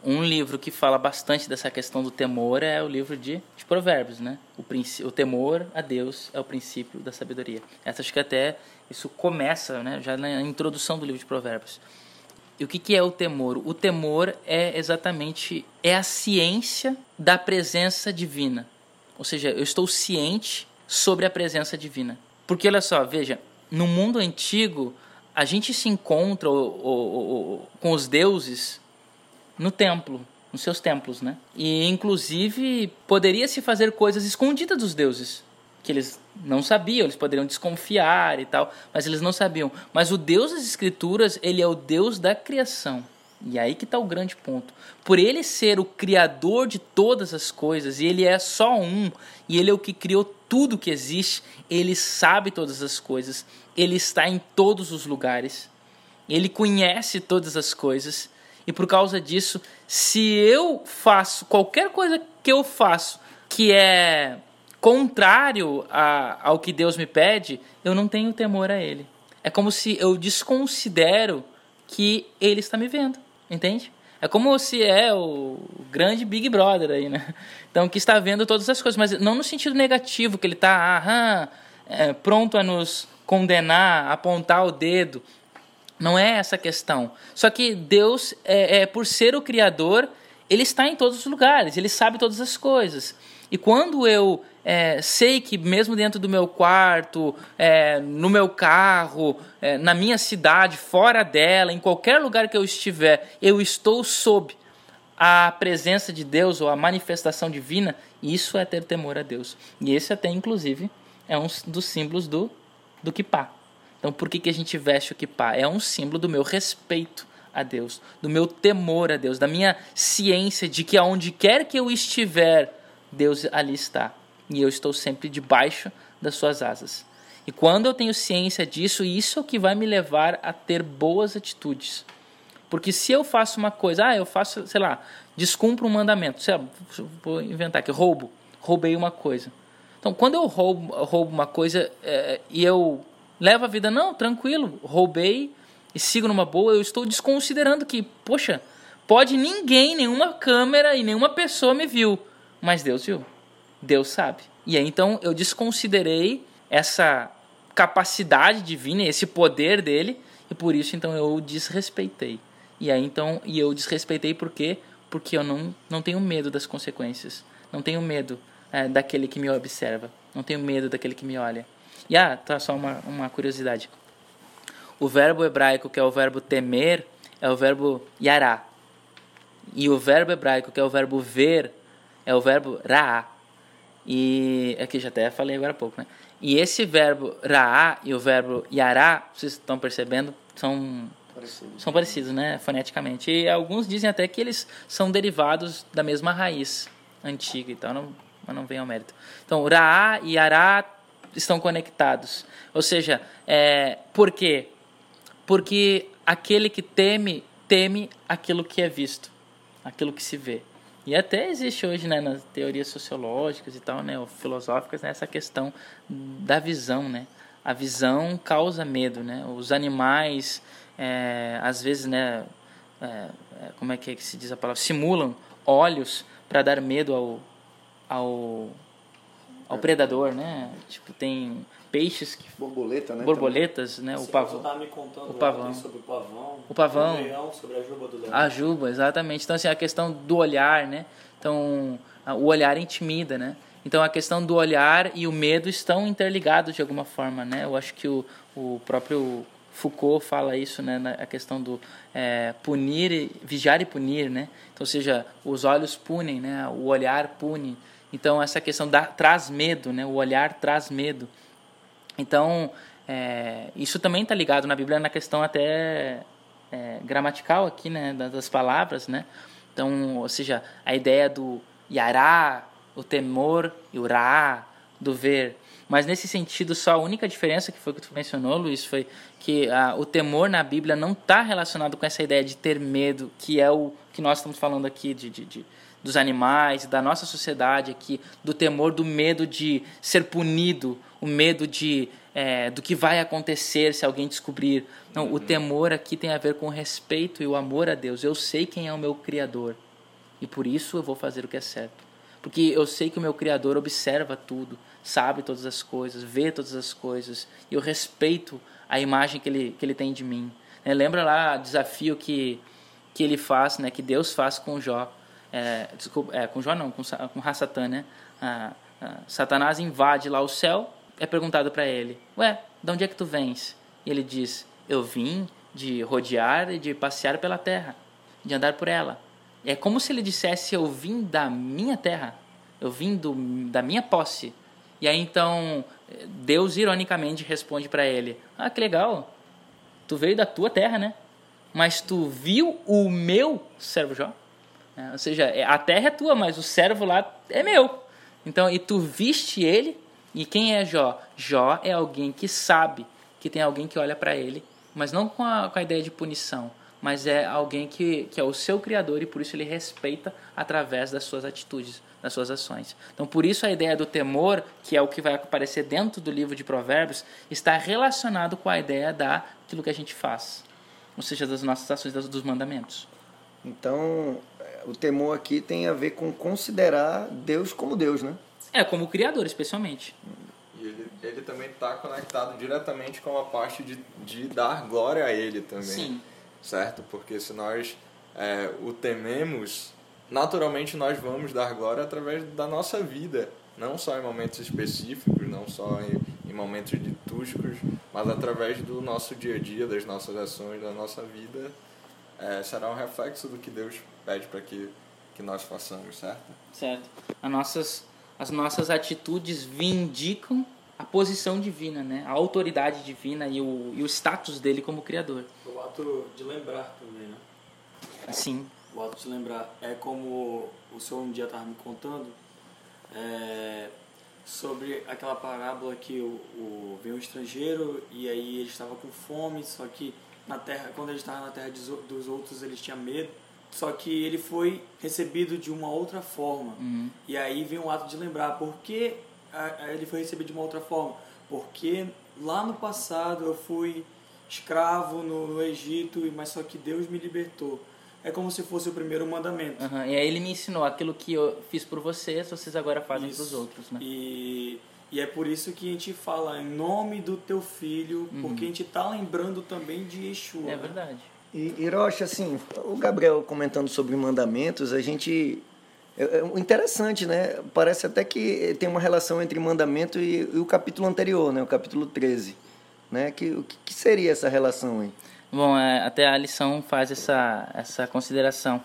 um livro que fala bastante dessa questão do temor é o livro de, de Provérbios, né? O, o temor a Deus é o princípio da sabedoria. Essa acho que até isso começa, né? Já na introdução do livro de Provérbios. E o que, que é o temor? O temor é exatamente é a ciência da presença divina. Ou seja, eu estou ciente sobre a presença divina. Porque olha só, veja, no mundo antigo a gente se encontra com os deuses no templo. nos seus templos, né? E inclusive poderia se fazer coisas escondidas dos deuses, que eles não sabiam, eles poderiam desconfiar e tal, mas eles não sabiam. Mas o Deus das Escrituras, ele é o Deus da criação. E aí que está o grande ponto. Por ele ser o criador de todas as coisas, e ele é só um, e ele é o que criou tudo que existe, ele sabe todas as coisas, ele está em todos os lugares, ele conhece todas as coisas, e por causa disso, se eu faço qualquer coisa que eu faço que é contrário a, ao que Deus me pede, eu não tenho temor a Ele. É como se eu desconsidero que Ele está me vendo, entende? É como se é o grande Big Brother aí, né? Então, que está vendo todas as coisas, mas não no sentido negativo, que ele está é, pronto a nos condenar, apontar o dedo. Não é essa a questão. Só que Deus, é, é, por ser o Criador, Ele está em todos os lugares, Ele sabe todas as coisas. E quando eu é, sei que mesmo dentro do meu quarto, é, no meu carro, é, na minha cidade, fora dela, em qualquer lugar que eu estiver, eu estou sob a presença de Deus ou a manifestação divina, isso é ter temor a Deus. E esse até, inclusive, é um dos símbolos do, do kippah. Então, por que, que a gente veste o kippah? É um símbolo do meu respeito a Deus, do meu temor a Deus, da minha ciência de que aonde quer que eu estiver, Deus ali está e eu estou sempre debaixo das suas asas. E quando eu tenho ciência disso, isso é o que vai me levar a ter boas atitudes. Porque se eu faço uma coisa, ah, eu faço, sei lá, descumpro um mandamento, sei lá, vou inventar aqui, roubo, roubei uma coisa. Então, quando eu roubo, roubo uma coisa é, e eu levo a vida, não, tranquilo, roubei e sigo numa boa, eu estou desconsiderando que, poxa, pode ninguém, nenhuma câmera e nenhuma pessoa me viu, mas Deus viu. Deus sabe. E aí então eu desconsiderei essa capacidade divina, esse poder dele, e por isso então eu desrespeitei. E aí então, e eu desrespeitei por quê? Porque eu não, não tenho medo das consequências. Não tenho medo é, daquele que me observa. Não tenho medo daquele que me olha. E ah, tá só uma, uma curiosidade. O verbo hebraico que é o verbo temer é o verbo yará. E o verbo hebraico que é o verbo ver é o verbo ra'á. E aqui já até falei agora há pouco, né? E esse verbo raá e o verbo yará, vocês estão percebendo, são parecidos. são parecidos, né, foneticamente. E alguns dizem até que eles são derivados da mesma raiz antiga, então não, mas não vem ao mérito. Então, raá e yará estão conectados. Ou seja, é, por quê? Porque aquele que teme, teme aquilo que é visto, aquilo que se vê. E até existe hoje, né, nas teorias sociológicas e tal, né, ou filosóficas, né, essa questão da visão, né? A visão causa medo, né? Os animais, é, às vezes, né, é, é como é que, é que se diz a palavra, simulam olhos para dar medo ao, ao, ao predador, né? Tipo, tem peixes que borboleta, né? Borboletas, também. né? Sim, o pavão. Você tá me contando o pavão. sobre o pavão. O pavão. O leão, sobre a juba do leão. A juba, exatamente. Então assim, a questão do olhar, né? Então, o olhar intimida, né? Então a questão do olhar e o medo estão interligados de alguma forma, né? Eu acho que o, o próprio Foucault fala isso, né? Na, a questão do é, punir, vigiar e punir, né? Então, ou seja, os olhos punem, né? O olhar pune. Então essa questão da, traz medo, né? O olhar traz medo. Então, é, isso também está ligado na Bíblia na questão até é, gramatical aqui, né, das palavras, né? Então, ou seja, a ideia do yará, o temor, e o ra, do ver. Mas nesse sentido, só a única diferença que foi que tu mencionou, Luiz, foi que ah, o temor na Bíblia não está relacionado com essa ideia de ter medo, que é o que nós estamos falando aqui de, de, de dos animais, da nossa sociedade aqui, do temor, do medo de ser punido, o medo de é, do que vai acontecer se alguém descobrir. Não, uhum. o temor aqui tem a ver com o respeito e o amor a Deus. Eu sei quem é o meu Criador e por isso eu vou fazer o que é certo. Porque eu sei que o meu Criador observa tudo, sabe todas as coisas, vê todas as coisas e eu respeito a imagem que ele, que ele tem de mim. É, lembra lá o desafio que, que ele faz, né, que Deus faz com Jó. É, desculpa, é, com Jó não, com, com Hassatan, né? Ah, ah, Satanás invade lá o céu é perguntado para ele: Ué, de onde é que tu vens? E ele diz: Eu vim de rodear e de passear pela terra, de andar por ela. É como se ele dissesse: Eu vim da minha terra, eu vim do, da minha posse. E aí então Deus ironicamente responde para ele: Ah, que legal, tu veio da tua terra, né? Mas tu viu o meu servo Jó? É, ou seja, é, a terra é tua, mas o servo lá é meu. Então, e tu viste ele? E quem é Jó? Jó é alguém que sabe que tem alguém que olha para ele, mas não com a, com a ideia de punição, mas é alguém que, que é o seu criador e por isso ele respeita através das suas atitudes, das suas ações. Então, por isso a ideia do temor, que é o que vai aparecer dentro do livro de Provérbios, está relacionado com a ideia daquilo que a gente faz, ou seja, das nossas ações, dos mandamentos. Então, o temor aqui tem a ver com considerar Deus como Deus, né? É, como criador, especialmente. E ele, ele também está conectado diretamente com a parte de, de dar glória a ele também. Sim. Certo? Porque se nós é, o tememos, naturalmente nós vamos dar glória através da nossa vida. Não só em momentos específicos, não só em, em momentos litúrgicos, mas através do nosso dia a dia, das nossas ações, da nossa vida. É, será um reflexo do que Deus pede para que, que nós façamos, certo? Certo. As nossas, as nossas atitudes vindicam a posição divina, né? a autoridade divina e o, e o status dele como criador. O ato de lembrar também, né? Assim. O ato de lembrar é como o senhor um dia estava me contando é, sobre aquela parábola que o, o, veio um estrangeiro e aí ele estava com fome, só que na terra, quando ele estava na terra dos outros, ele tinha medo. Só que ele foi recebido de uma outra forma. Uhum. E aí vem o ato de lembrar por que ele foi recebido de uma outra forma. Porque lá no passado eu fui escravo no, no Egito, mas só que Deus me libertou. É como se fosse o primeiro mandamento. Uhum. E aí ele me ensinou aquilo que eu fiz por vocês, vocês agora fazem para os outros, né? E, e é por isso que a gente fala em nome do teu filho, uhum. porque a gente está lembrando também de Yeshua. É verdade. E, Hiroshi, assim, o Gabriel comentando sobre mandamentos, a gente. É, é interessante, né? Parece até que tem uma relação entre mandamento e, e o capítulo anterior, né? O capítulo 13. Né? Que, o que seria essa relação aí? Bom, é, até a lição faz essa, essa consideração.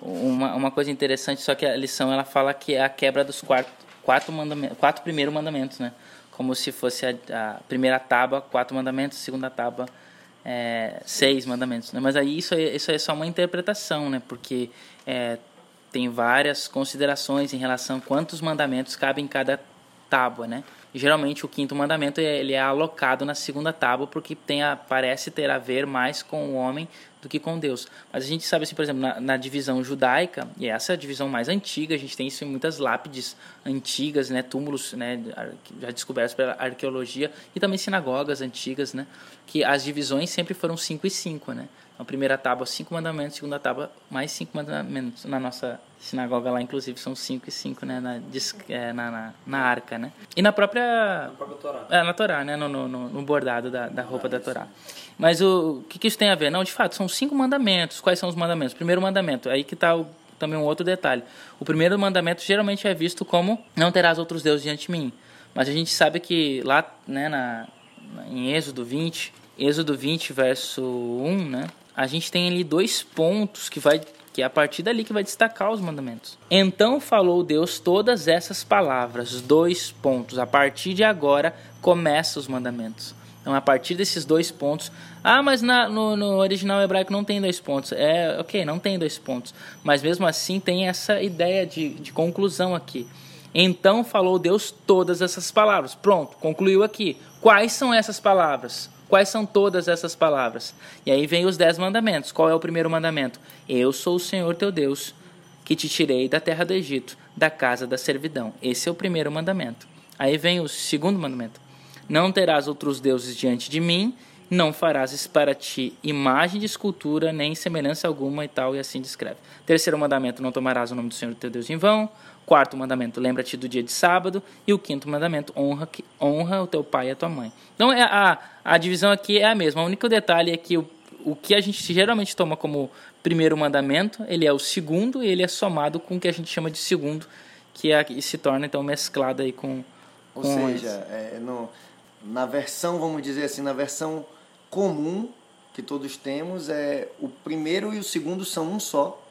Uma, uma coisa interessante, só que a lição ela fala que é a quebra dos quatro, quatro, mandamentos, quatro primeiros mandamentos, né? Como se fosse a, a primeira tábua, quatro mandamentos, segunda tábua, é, seis mandamentos. Né? Mas aí isso, é, isso é só uma interpretação, né? Porque é, tem várias considerações em relação a quantos mandamentos cabem em cada tábua, né? geralmente o quinto mandamento ele é alocado na segunda tábua porque tem a, parece ter a ver mais com o homem do que com Deus. Mas a gente sabe assim, por exemplo, na, na, divisão judaica, e essa é a divisão mais antiga, a gente tem isso em muitas lápides antigas, né, túmulos, né, já descobertos pela arqueologia e também sinagogas antigas, né, que as divisões sempre foram cinco e cinco, né. A primeira tábua, cinco mandamentos, segunda tábua, mais cinco mandamentos. Na nossa sinagoga lá, inclusive, são cinco e cinco, né? Na, é, na, na, na, arca, né? E na própria... Na própria Torá. É, na Torá, né? No, no, no bordado da, da roupa ah, da Torá. Mas o, o que, que isso tem a ver? Não, de fato, são cinco mandamentos. Quais são os mandamentos? Primeiro mandamento, aí que está também um outro detalhe. O primeiro mandamento geralmente é visto como não terás outros deuses diante de mim. Mas a gente sabe que lá, né, na, em Êxodo 20, Êxodo 20, verso 1, né? A gente tem ali dois pontos que vai que é a partir dali que vai destacar os mandamentos. Então falou Deus todas essas palavras, dois pontos. A partir de agora começam os mandamentos. Então a partir desses dois pontos, ah, mas na, no, no original hebraico não tem dois pontos. É, ok, não tem dois pontos, mas mesmo assim tem essa ideia de, de conclusão aqui. Então falou Deus todas essas palavras. Pronto, concluiu aqui. Quais são essas palavras? Quais são todas essas palavras? E aí vem os dez mandamentos. Qual é o primeiro mandamento? Eu sou o Senhor teu Deus, que te tirei da terra do Egito, da casa da servidão. Esse é o primeiro mandamento. Aí vem o segundo mandamento. Não terás outros deuses diante de mim, não farás para ti imagem de escultura, nem semelhança alguma e tal, e assim descreve. Terceiro mandamento, não tomarás o nome do Senhor teu Deus em vão. Quarto mandamento, lembra-te do dia de sábado. E o quinto mandamento, honra, honra o teu pai e a tua mãe. Então é a, a divisão aqui é a mesma. O único detalhe é que o, o que a gente geralmente toma como primeiro mandamento, ele é o segundo e ele é somado com o que a gente chama de segundo, que é, se torna então mesclado aí com. Ou seja, é, no, na versão, vamos dizer assim, na versão comum que todos temos, é o primeiro e o segundo são um só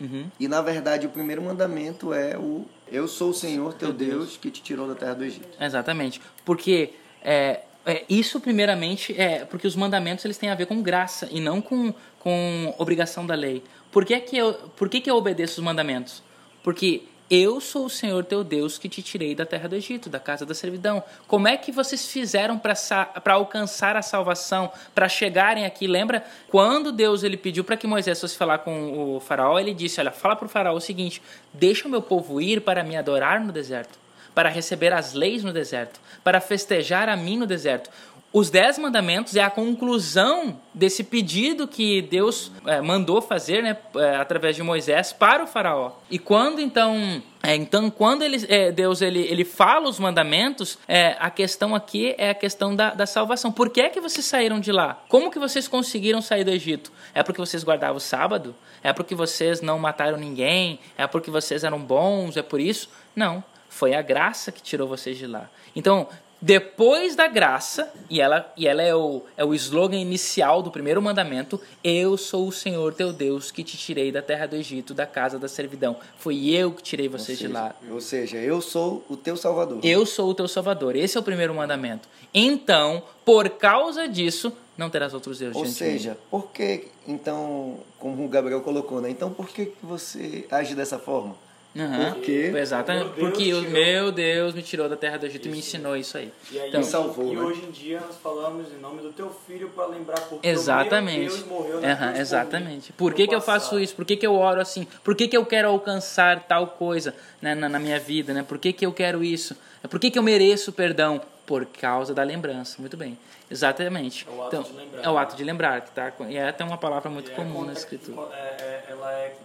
Uhum. E na verdade o primeiro mandamento é o Eu sou o Senhor teu Deus que te tirou da terra do Egito. Exatamente. Porque é, é, isso, primeiramente, é porque os mandamentos eles têm a ver com graça e não com, com obrigação da lei. Por que, que, eu, por que, que eu obedeço os mandamentos? Porque eu sou o Senhor teu Deus que te tirei da terra do Egito, da casa da servidão. Como é que vocês fizeram para alcançar a salvação, para chegarem aqui? Lembra quando Deus ele pediu para que Moisés fosse falar com o faraó, ele disse: Olha, fala para o faraó o seguinte: deixa o meu povo ir para me adorar no deserto, para receber as leis no deserto, para festejar a mim no deserto. Os dez mandamentos é a conclusão desse pedido que Deus é, mandou fazer, né, é, através de Moisés para o faraó. E quando então, é, então quando ele, é, Deus ele, ele fala os mandamentos, é, a questão aqui é a questão da, da salvação. Por que é que vocês saíram de lá? Como que vocês conseguiram sair do Egito? É porque vocês guardavam o sábado? É porque vocês não mataram ninguém? É porque vocês eram bons? É por isso? Não. Foi a graça que tirou vocês de lá. Então, depois da graça, e ela, e ela é, o, é o slogan inicial do primeiro mandamento: Eu sou o Senhor teu Deus que te tirei da terra do Egito, da casa da servidão. Foi eu que tirei vocês seja, de lá. Ou seja, eu sou o teu salvador. Eu sou o teu salvador. Esse é o primeiro mandamento. Então, por causa disso, não terás outros deuses. Ou seja, por que, então, como o Gabriel colocou, né? Então, por que você age dessa forma? Uhum. Por quê? Exatamente. Porque o meu Deus me tirou da terra do Egito e me ensinou isso aí. E, aí, Então, Me salvou, e né? hoje em dia nós falamos em nome do teu filho para lembrar porque Exatamente. o meu Deus morreu na por exatamente. Por que, que eu faço isso? Por que, que eu oro assim? Por que, que eu quero alcançar tal coisa né, na, na minha vida? Né? Por que, que eu quero isso? Por que, que eu mereço perdão? Por causa da lembrança. Muito bem. Exatamente. É o ato então, de lembrar. É o ato de lembrar. Que tá, e é até uma palavra muito E é comum na conect- escritura. é- é- ela é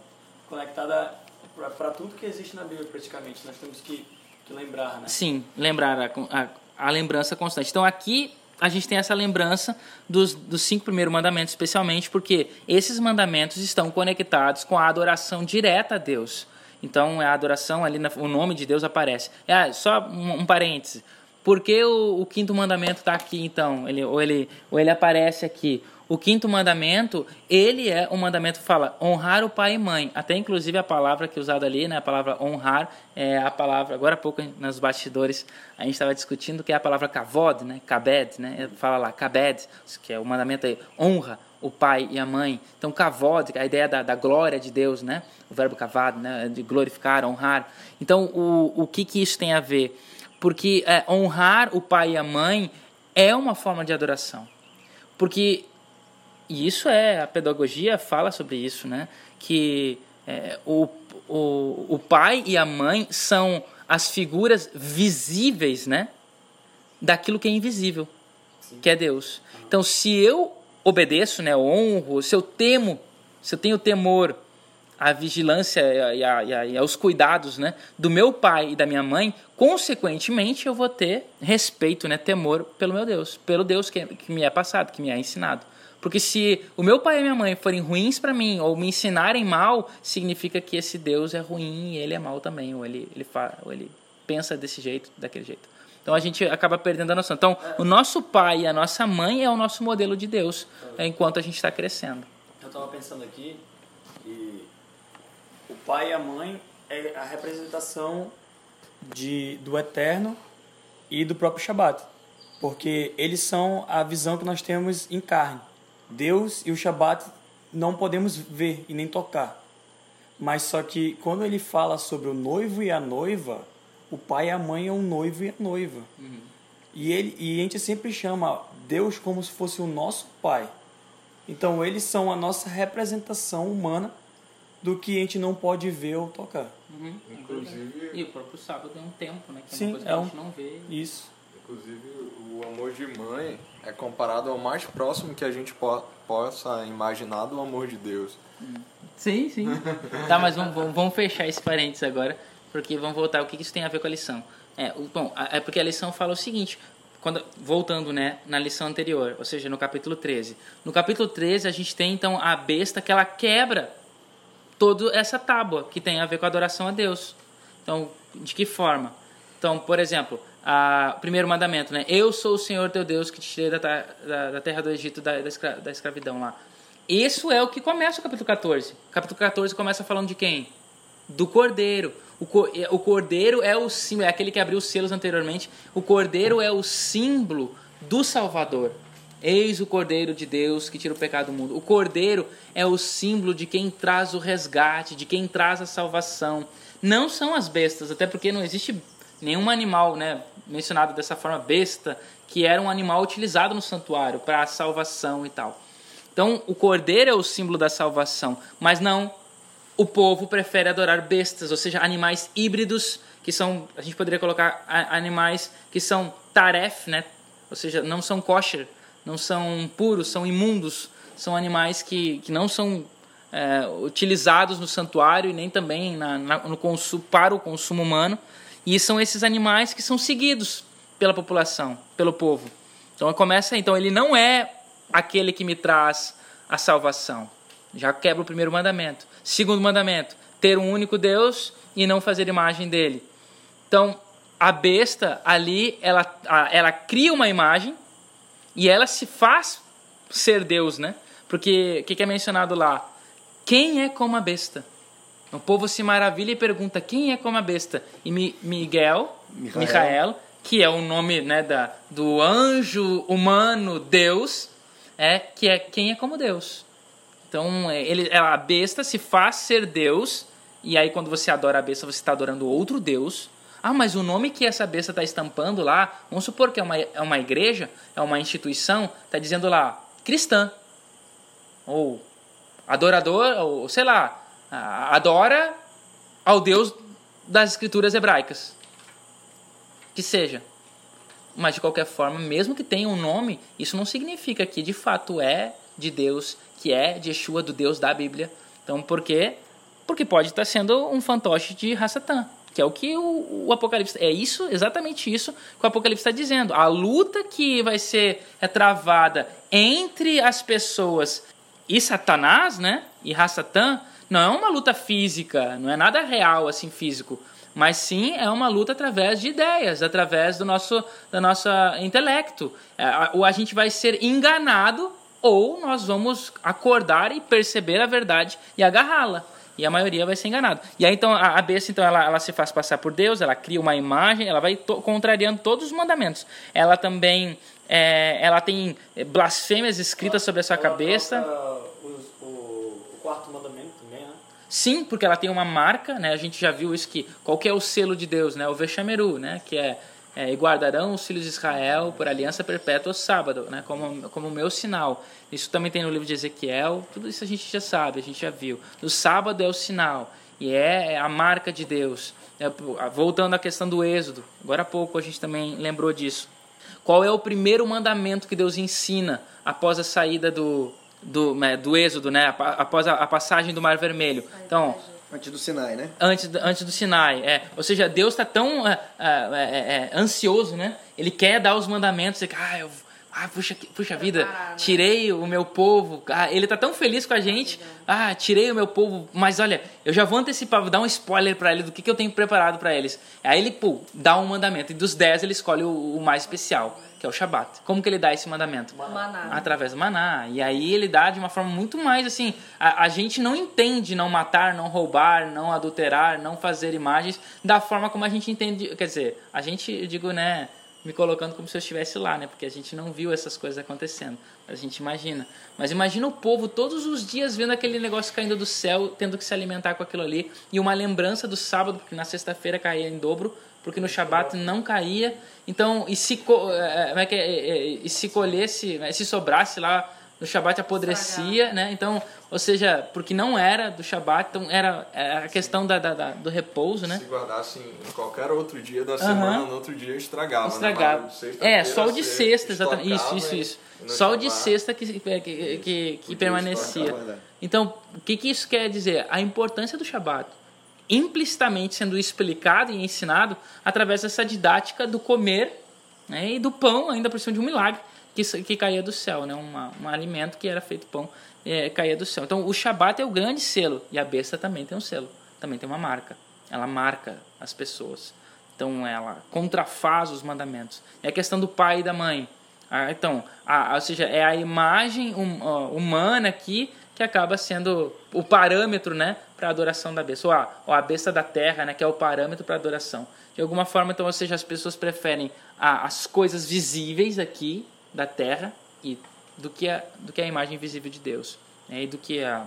conectada para tudo que existe na Bíblia praticamente. Nós temos que, que lembrar, né? Sim, lembrar a, a, a lembrança constante. Então aqui a gente tem essa lembrança dos, dos cinco primeiros mandamentos, especialmente porque esses mandamentos estão conectados com a adoração direta a Deus. Então é a adoração ali, na- o nome de Deus aparece. É, só um, um parêntese. Por que o, o quinto mandamento está aqui então? Ele, ou, ele, ou ele aparece aqui? O quinto mandamento, ele é um mandamento que fala honrar o pai e mãe. Até inclusive a palavra que é usada ali, né, a palavra honrar, é a palavra, agora há pouco nos bastidores a gente estava discutindo que é a palavra kavod, né, kabed, né, fala lá, kabed, que é o mandamento aí, honra o pai e a mãe. Então kavod, a ideia da, da glória de Deus, né, o verbo kavad, né, de glorificar, honrar. Então o, o que que isso tem a ver? Porque é, honrar o pai e a mãe é uma forma de adoração. Porque e isso é, a pedagogia fala sobre isso, né? Que é, o, o, o pai e a mãe são as figuras visíveis, né? Daquilo que é invisível, que é Deus. Então, se eu obedeço, né? Honro, se eu temo, se eu tenho temor à vigilância e, a, e, a, e aos cuidados, né? Do meu pai e da minha mãe, consequentemente eu vou ter respeito, né? Temor pelo meu Deus, pelo Deus que, que me é passado, que me é ensinado. Porque se o meu pai e minha mãe forem ruins para mim ou me ensinarem mal, significa que esse Deus é ruim e ele é mal também, ou ele, ele, fa, ou ele pensa desse jeito, daquele jeito. Então a gente acaba perdendo a noção. Então, o nosso pai e a nossa mãe é o nosso modelo de Deus, é, enquanto a gente está crescendo. Eu estava pensando aqui que o pai e a mãe é a representação de, do eterno e do próprio Shabat. Porque eles são a visão que nós temos em carne. Deus e o Shabat não podemos ver e nem tocar. Mas só que quando ele fala sobre o noivo e a noiva, o pai e a mãe é um noivo e a noiva. E, ele, e a gente sempre chama Deus como se fosse o nosso pai. Então eles são a nossa representação humana do que a gente não pode ver ou tocar. Inclusive, E o próprio sábado é um tempo, né? Que é Sim, uma coisa que é a um- gente não vê. Isso. inclusive o amor de mãe é comparado ao mais próximo que a gente po possa imaginar do amor de Deus. Sim, sim. [LAUGHS] tá, mas vamos, vamos, fechar esse parênteses agora, porque vamos voltar. O que isso tem a ver com a lição? É, bom, é porque a lição fala o seguinte. Quando, voltando né, na lição anterior, ou seja, no capítulo 13. No capítulo 13, a gente tem então a besta que ela quebra toda essa tábua que tem a ver com a adoração a Deus. Então, de que forma? Então, por exemplo, o primeiro mandamento, né? Eu sou o Senhor teu Deus que te tirei da, da, da terra do Egito, da, da, escra- da escravidão lá. isso é o que começa o capítulo 14. O capítulo 14 começa falando de quem? Do cordeiro. O, é, o cordeiro é o símbolo, é aquele que abriu os selos anteriormente. O cordeiro é o símbolo do Salvador. Eis o Cordeiro de Deus que tira o pecado do mundo. O Cordeiro é o símbolo de quem traz o resgate, de quem traz a salvação. Não são as bestas, até porque não existe nenhum animal né, mencionado dessa forma, besta, que era um animal utilizado no santuário para a salvação e tal. Então, o cordeiro é o símbolo da salvação, mas não o povo prefere adorar bestas, ou seja, animais híbridos, que são, a gente poderia colocar animais que são taref, né? ou seja, não são kosher, não são puros, são imundos, são animais que, que não são é, utilizados no santuário e nem também na, na, no consumo, para o consumo humano. E são esses animais que são seguidos pela população, pelo povo. Então começa, então ele não é aquele que me traz a salvação. Já quebra o primeiro mandamento. Segundo mandamento, ter um único Deus e não fazer imagem dele. Então, a besta ali, ela, ela cria uma imagem e ela se faz ser Deus, né? Porque o que, que é mencionado lá? Quem é como a besta? O povo se maravilha e pergunta quem é como a besta. E Miguel, Michael, que é o nome né, da, do anjo humano Deus, é que é quem é como Deus. Então ele, a besta se faz ser Deus e aí quando você adora a besta você está adorando outro Deus. Ah, mas o nome que essa besta está estampando lá, vamos supor que é uma, é uma igreja, é uma instituição, está dizendo lá cristã ou adorador, ou sei lá, adora ao Deus das escrituras hebraicas. Que seja. Mas de qualquer forma, mesmo que tenha um nome, isso não significa que de fato é de Deus, que é de Yeshua, do Deus da Bíblia. Então, por quê? Porque pode estar sendo um fantoche de Hassatan, que é o que o, o, Apocalipse. É isso, exatamente isso que o Apocalipse está dizendo. A luta que vai ser é travada entre as pessoas e Satanás, né? E Hassatan, não é uma luta física, não é nada real assim físico, mas sim é uma luta através de ideias, através do nosso, do nosso intelecto. É, ou a gente vai ser enganado ou nós vamos acordar e perceber a verdade e agarrá-la. E a maioria vai ser enganado. E aí então a, a besta então ela, ela se faz passar por Deus, ela cria uma imagem, ela vai to, contrariando todos os mandamentos. Ela também é, ela tem blasfêmias escritas sobre a sua cabeça. Sim, porque ela tem uma marca, né? A gente já viu isso que qual que é o selo de Deus, né? O Vechameru, né? Que é, é e guardarão os filhos de Israel por aliança perpétua o sábado, né? Como como meu sinal. Isso também tem no livro de Ezequiel. Tudo isso a gente já sabe, a gente já viu. O sábado é o sinal e é, é a marca de Deus. É, voltando à questão do Êxodo, agora há pouco a gente também lembrou disso. Qual é o primeiro mandamento que Deus ensina após a saída do, do, né, do Êxodo, né? Após a, a, passagem do Mar Vermelho. Então, antes do Sinai, né? Antes, antes do Sinai, é. Ou seja, Deus está tão é, é, é, é, ansioso, né? Ele quer dar os mandamentos. Ele, ah, eu, ah, puxa, puxa vida, tirei o meu povo. Ah, ele está tão feliz com a gente. Ah, tirei o meu povo. Mas olha, eu já vou antecipar, vou dar um spoiler para ele do que, que eu tenho preparado para eles. Aí ele, pô, dá um mandamento. E dos dez ele escolhe o, o mais especial que é o Shabat. Como que ele dá esse mandamento? Maná. Através do maná. E aí ele dá de uma forma muito mais assim. A, a, gente não entende não matar, não roubar, não adulterar, não fazer imagens da forma como a gente entende. Quer dizer, a gente, eu digo, né? Me colocando como se eu estivesse lá, né? Porque a gente não viu essas coisas acontecendo. A gente imagina. Mas imagina o povo todos os dias vendo aquele negócio caindo do céu, tendo que se alimentar com aquilo ali. E uma lembrança do sábado, porque na sexta-feira caía em dobro porque no Shabat não caía. Então, e se, é, é, é, é, e se colhesse, né, se sobrasse lá no Shabat apodrecia, né? Então, ou seja, porque não era do Shabat, então era a questão da, da, da do repouso, né? Se guardasse em qualquer outro dia da semana, no outro dia estragava. Né? Estragava. Né? É, só o de sexta, exatamente. Isso, isso, isso. Só o de sexta que, que, que, que permanecia. Então, o que, que isso quer dizer? A importância do Shabat implicitamente sendo explicado e ensinado através dessa didática do comer né, e do pão, ainda por cima de um milagre que, que caía do céu, né, uma, um alimento que era feito pão é, caía do céu. Então o Shabat é o grande selo e a besta também tem um selo, também tem uma marca. Ela marca as pessoas. Então ela contrafaz os mandamentos. É a questão do pai e da mãe. Ah, então, a, ou seja, é a imagem hum, humana aqui que acaba sendo o parâmetro né, para a adoração da besta. Ou a, ou a besta da terra, né, que é o parâmetro para adoração. De alguma forma, então, ou seja, as pessoas preferem a, as coisas visíveis aqui da terra e do que a, do que a imagem visível de Deus. Né, e do que a,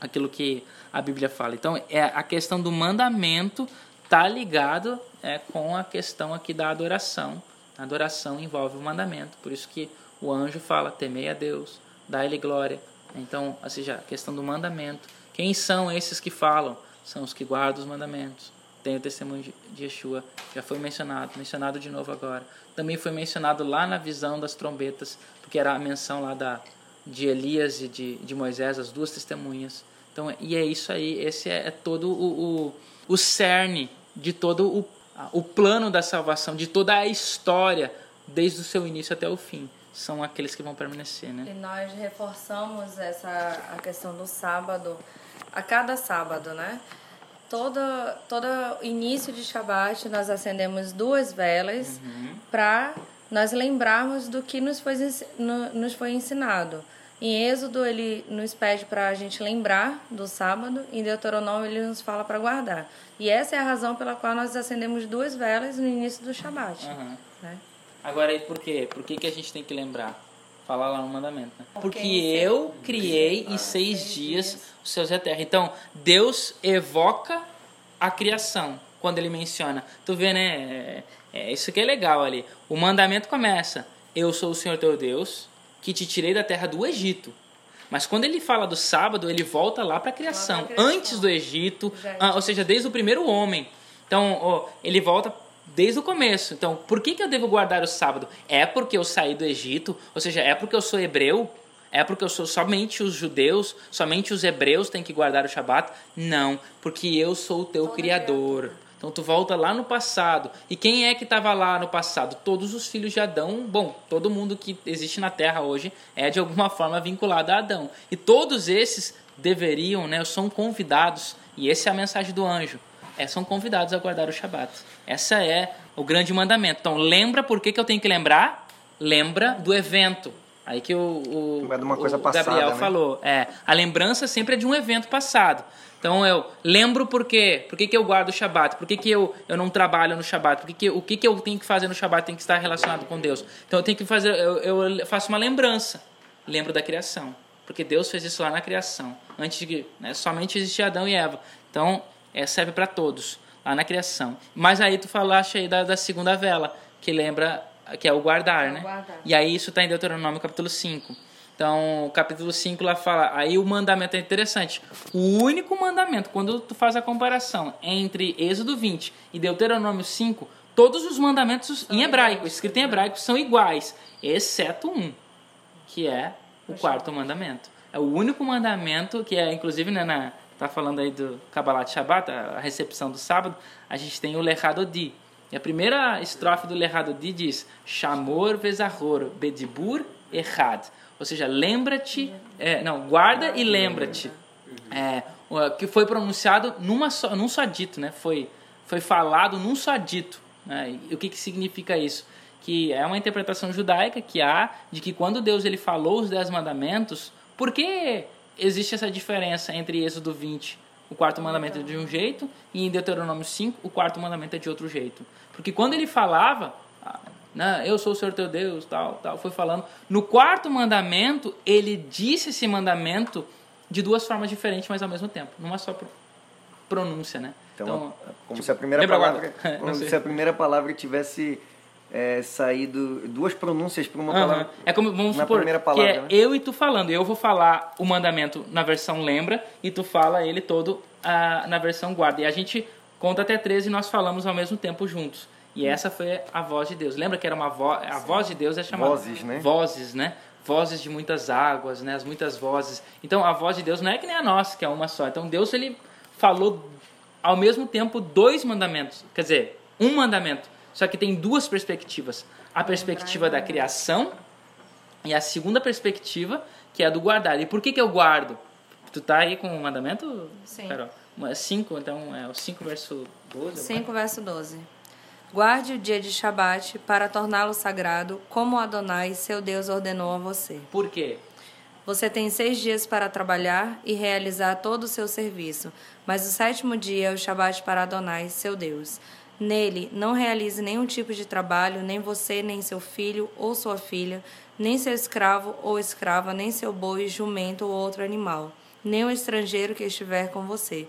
aquilo que a Bíblia fala. Então, é a questão do mandamento está ligado é, com a questão aqui da adoração. A adoração envolve o mandamento. Por isso que o anjo fala, temei a Deus, dá-lhe glória. Então, ou seja, a questão do mandamento. Quem são esses que falam? São os que guardam os mandamentos. Tem o testemunho de Yeshua, já foi mencionado, mencionado de novo agora. Também foi mencionado lá na visão das trombetas, porque era a menção lá da, de Elias e de, de Moisés, as duas testemunhas. Então, e é isso aí, esse é, é todo o, o, o cerne de todo o, o plano da salvação, de toda a história, desde o seu início até o fim. São aqueles que vão permanecer, né? E nós reforçamos essa a questão do sábado a cada sábado, né? Todo, todo início de Shabat nós acendemos duas velas uhum. para nós lembrarmos do que nos foi, nos foi ensinado. Em Êxodo, ele nos pede para a gente lembrar do sábado, em Deuteronômio, ele nos fala para guardar. E essa é a razão pela qual nós acendemos duas velas no início do Shabat. Uhum. Né? Agora, por quê? Por que, que a gente tem que lembrar? Falar lá no mandamento. Né? Porque eu criei em seis dias os céus e a terra. Então, Deus evoca a criação quando ele menciona. Tu vê, né? É, é, isso aqui é legal ali. O mandamento começa: Eu sou o Senhor teu Deus que te tirei da terra do Egito. Mas quando ele fala do sábado, ele volta lá para a criação, antes do Egito, ah, ou seja, desde o primeiro homem. Então, oh, ele volta desde o começo. Então, por que, que eu devo guardar o sábado? É porque eu saí do Egito, ou seja, é porque eu sou hebreu? É porque eu sou somente os judeus, somente os hebreus têm que guardar o Shabat? Não, porque eu sou o teu criador. Então tu volta lá no passado. E quem é que estava lá no passado? Todos os filhos de Adão. Bom, todo mundo que existe na Terra hoje é de alguma [LAUGHS] forma vinculado a Adão. E todos esses deveriam, né, são convidados, e essa é a mensagem do anjo, é, são convidados a guardar o Shabat. Essa é o grande mandamento. Então lembra por que, que eu tenho que lembrar? Lembra do evento. Aí que o, o, o passada, Gabriel né? falou. É, a lembrança sempre é de um evento passado. Então eu lembro por quê? Por que, que eu guardo o Shabat? Por que, que eu, eu não trabalho no Shabat? Por que que, o que, que eu tenho que fazer no Shabat tem que estar relacionado com Deus? Então eu tenho que fazer, eu, eu faço uma lembrança. Lembro da criação. Porque Deus fez isso lá na criação. Antes de que né, somente existia Adão e Eva. Então é, serve para todos, lá na criação. Mas aí tu falaste aí da, da segunda vela, que lembra, que é o guardar, né? Guardar. E aí isso está em Deuteronômio capítulo 5. Então, capítulo 5 lá fala, aí o mandamento é interessante. O único mandamento, quando tu faz a comparação entre Êxodo 20 e Deuteronômio 5, todos os mandamentos são em hebraico, escrito em hebraico, são iguais, exceto um, que é o quarto mandamento. É o único mandamento que é, inclusive, né, na, tá falando aí do Kabbalat Shabbat, a recepção do sábado, a gente tem o Lechado Di. E a primeira estrofe do Lechado Di diz, Shamor vezahor bedibur echad ou seja, lembra-te, é, não, guarda e lembra-te. É, que foi pronunciado numa só, num só dito, né? Foi, foi falado num só dito. Né? E o que, que significa isso? Que é uma interpretação judaica que há de que quando Deus ele falou os dez mandamentos, por que existe essa diferença entre Êxodo 20, o quarto mandamento é de um jeito, e em Deuteronômio 5, o quarto mandamento é de outro jeito? Porque quando ele falava, né? eu sou o Senhor teu Deus, tal, tal, foi falando. No quarto mandamento, ele disse esse mandamento de duas formas diferentes, mas ao mesmo tempo, numa só pronúncia, né? Então, então como tipo, se a primeira palavra, [LAUGHS] como se a primeira palavra tivesse é, saído duas pronúncias para uma uhum. palavra. É como vamos na supor primeira palavra, que é né? eu e tu falando. Eu vou falar o mandamento na versão lembra e tu fala ele todo ah, na versão guarda. E a gente conta até 13 e nós falamos ao mesmo tempo juntos. E essa foi a voz de Deus. Lembra que era uma voz, a voz de Deus é chamada vozes, né? Vozes, né? Vozes de muitas águas, né? As muitas vozes. Então a voz de Deus não é que nem a nossa, que é uma só. Então Deus ele falou ao mesmo tempo dois mandamentos. Quer dizer, um mandamento, só que tem duas perspectivas. A perspectiva da criação e a segunda perspectiva, que é a do guardar. E por que que eu guardo? Tu tá aí com o mandamento? Sim. Carol? 5, então é o 5 verso 12? 5 verso 12. Guarde o dia de Shabat para torná-lo sagrado, como Adonai, seu Deus, ordenou a você. Por quê? Você tem seis dias para trabalhar e realizar todo o seu serviço, mas o sétimo dia é o Shabat para Adonai, seu Deus. Nele, não realize nenhum tipo de trabalho, nem você, nem seu filho ou sua filha, nem seu escravo ou escrava, nem seu boi, jumento ou outro animal, nem o estrangeiro que estiver com você,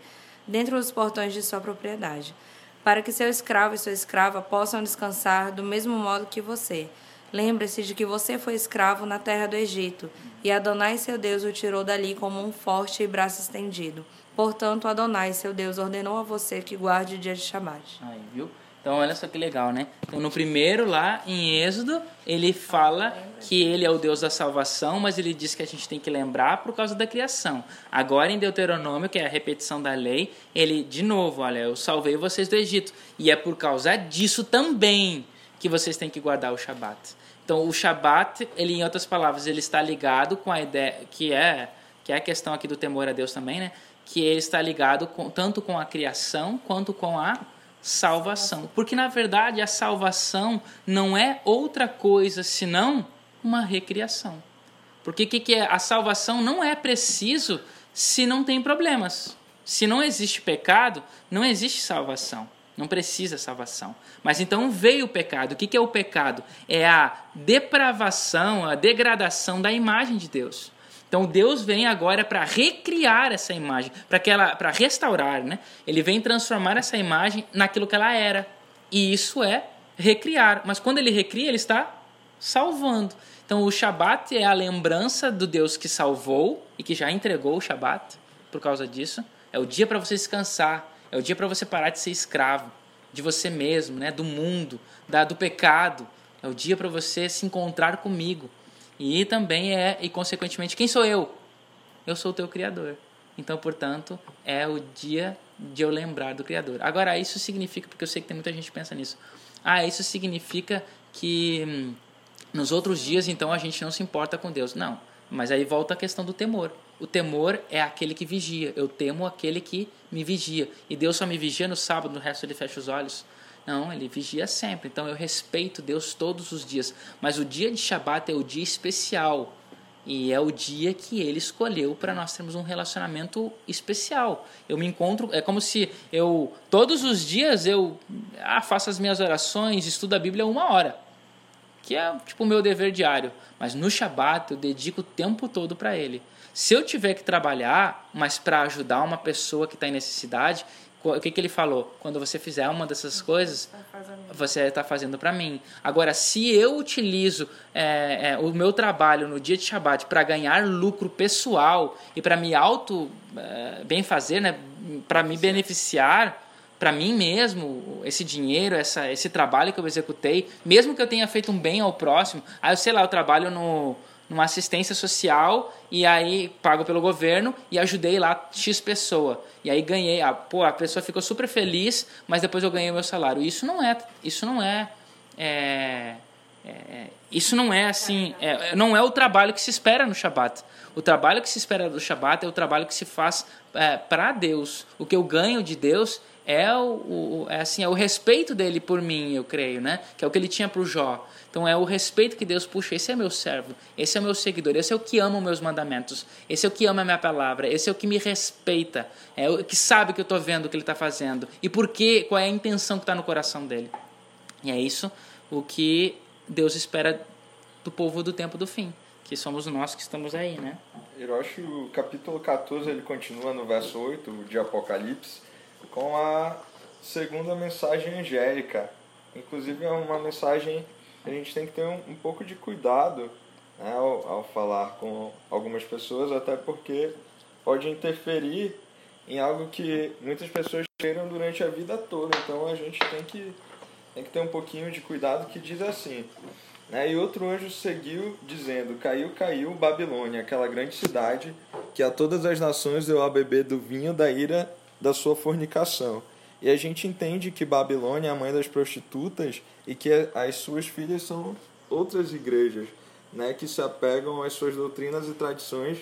dentro dos portões de sua propriedade, para que seu escravo e sua escrava possam descansar do mesmo modo que você. Lembre-se de que você foi escravo na terra do Egito, e Adonai seu Deus o tirou dali como um forte e braço estendido. Portanto, Adonai seu Deus ordenou a você que guarde o dia de Shabat. Aí, viu? Então, olha só que legal, né? Então, no primeiro lá, em Êxodo, ele fala que ele é o Deus da salvação, mas ele diz que a gente tem que lembrar por causa da criação. Agora, em Deuteronômio, que é a repetição da lei, ele, de novo, olha, eu salvei vocês do Egito. E é por causa disso também que vocês têm que guardar o Shabat. Então, o Shabat, ele, em outras palavras, ele está ligado com a ideia, que é, que é a questão aqui do temor a Deus também, né? Que ele está ligado com, tanto com a criação quanto com a salvação. Porque na verdade a salvação não é outra coisa senão uma recriação. Porque que, que é? A salvação não é preciso se não tem problemas. Se não existe pecado, não existe salvação. Não precisa salvação. Mas então veio o pecado. O que, que é o pecado? É a depravação, a degradação da imagem de Deus. Então Deus vem agora para recriar essa imagem, para que ela, para restaurar, né? Ele vem transformar essa imagem naquilo que ela era. E isso é recriar. Mas quando ele recria, ele está salvando. Então o Shabat é a lembrança do Deus que salvou e que já entregou o Shabat por causa disso. É o dia para você descansar, é o dia para você parar de ser escravo de você mesmo, né, do mundo, da do pecado. É o dia para você se encontrar comigo. E também é, e consequentemente, quem sou eu? Eu sou o teu Criador. Então, portanto, é o dia de eu lembrar do Criador. Agora, isso significa, porque eu sei que tem muita gente que pensa nisso, ah, isso significa que hum, nos outros dias, então, a gente não se importa com Deus. Não, mas aí volta a questão do temor. O temor é aquele que vigia. Eu temo aquele que me vigia. E Deus só me vigia no sábado, no resto ele fecha os olhos. Não, ele vigia sempre. Então eu respeito Deus todos os dias. Mas o dia de Shabat é o dia especial. E é o dia que ele escolheu para nós termos um relacionamento especial. Eu me encontro, é como se eu todos os dias eu ah, faço as minhas orações, estudo a Bíblia uma hora, que é tipo o meu dever diário. Mas no Shabat eu dedico o tempo todo para ele. Se eu tiver que trabalhar, mas para ajudar uma pessoa que está em necessidade, o que, que ele falou? Quando você fizer uma dessas coisas, você está fazendo para mim. Agora, se eu utilizo é, é, o meu trabalho no dia de Shabat para ganhar lucro pessoal e para me auto é, bem fazer, né, para me beneficiar, para mim mesmo, esse dinheiro, essa, esse trabalho que eu executei, mesmo que eu tenha feito um bem ao próximo, aí eu sei lá, eu trabalho no numa assistência social e aí pago pelo governo e ajudei lá X pessoa. E aí ganhei, a, pô, a pessoa ficou super feliz, mas depois eu ganhei o meu salário. Isso não é, isso não é, é, é isso não é assim, é, não é o trabalho que se espera no Shabat. O trabalho que se espera do Shabat é o trabalho que se faz é, para Deus. O que eu ganho de Deus é o, o, é assim, é o respeito dele por mim, eu creio, né? Que é o que ele tinha para o Jó. Então é o respeito que Deus puxa. Esse é meu servo, esse é meu seguidor, esse é o que ama os meus mandamentos, esse é o que ama a minha palavra, esse é o que me respeita, é o que sabe que eu estou vendo o que ele está fazendo e por quê, qual é a intenção que está no coração dele. E é isso o que Deus espera do povo do tempo do fim, que somos nós que estamos aí, né? Hiroshi, o capítulo 14 ele continua no verso 8 de Apocalipse com a segunda mensagem angélica. Inclusive é uma mensagem a gente tem que ter um, um pouco de cuidado né, ao, ao falar com algumas pessoas, até porque pode interferir em algo que muitas pessoas queiram durante a vida toda. Então a gente tem que, tem que ter um pouquinho de cuidado que diz assim. Né? E outro anjo seguiu dizendo, caiu, caiu Babilônia, aquela grande cidade que a todas as nações deu a beber do vinho da ira da sua fornicação. E a gente entende que Babilônia é a mãe das prostitutas e que as suas filhas são outras igrejas, né, que se apegam às suas doutrinas e tradições,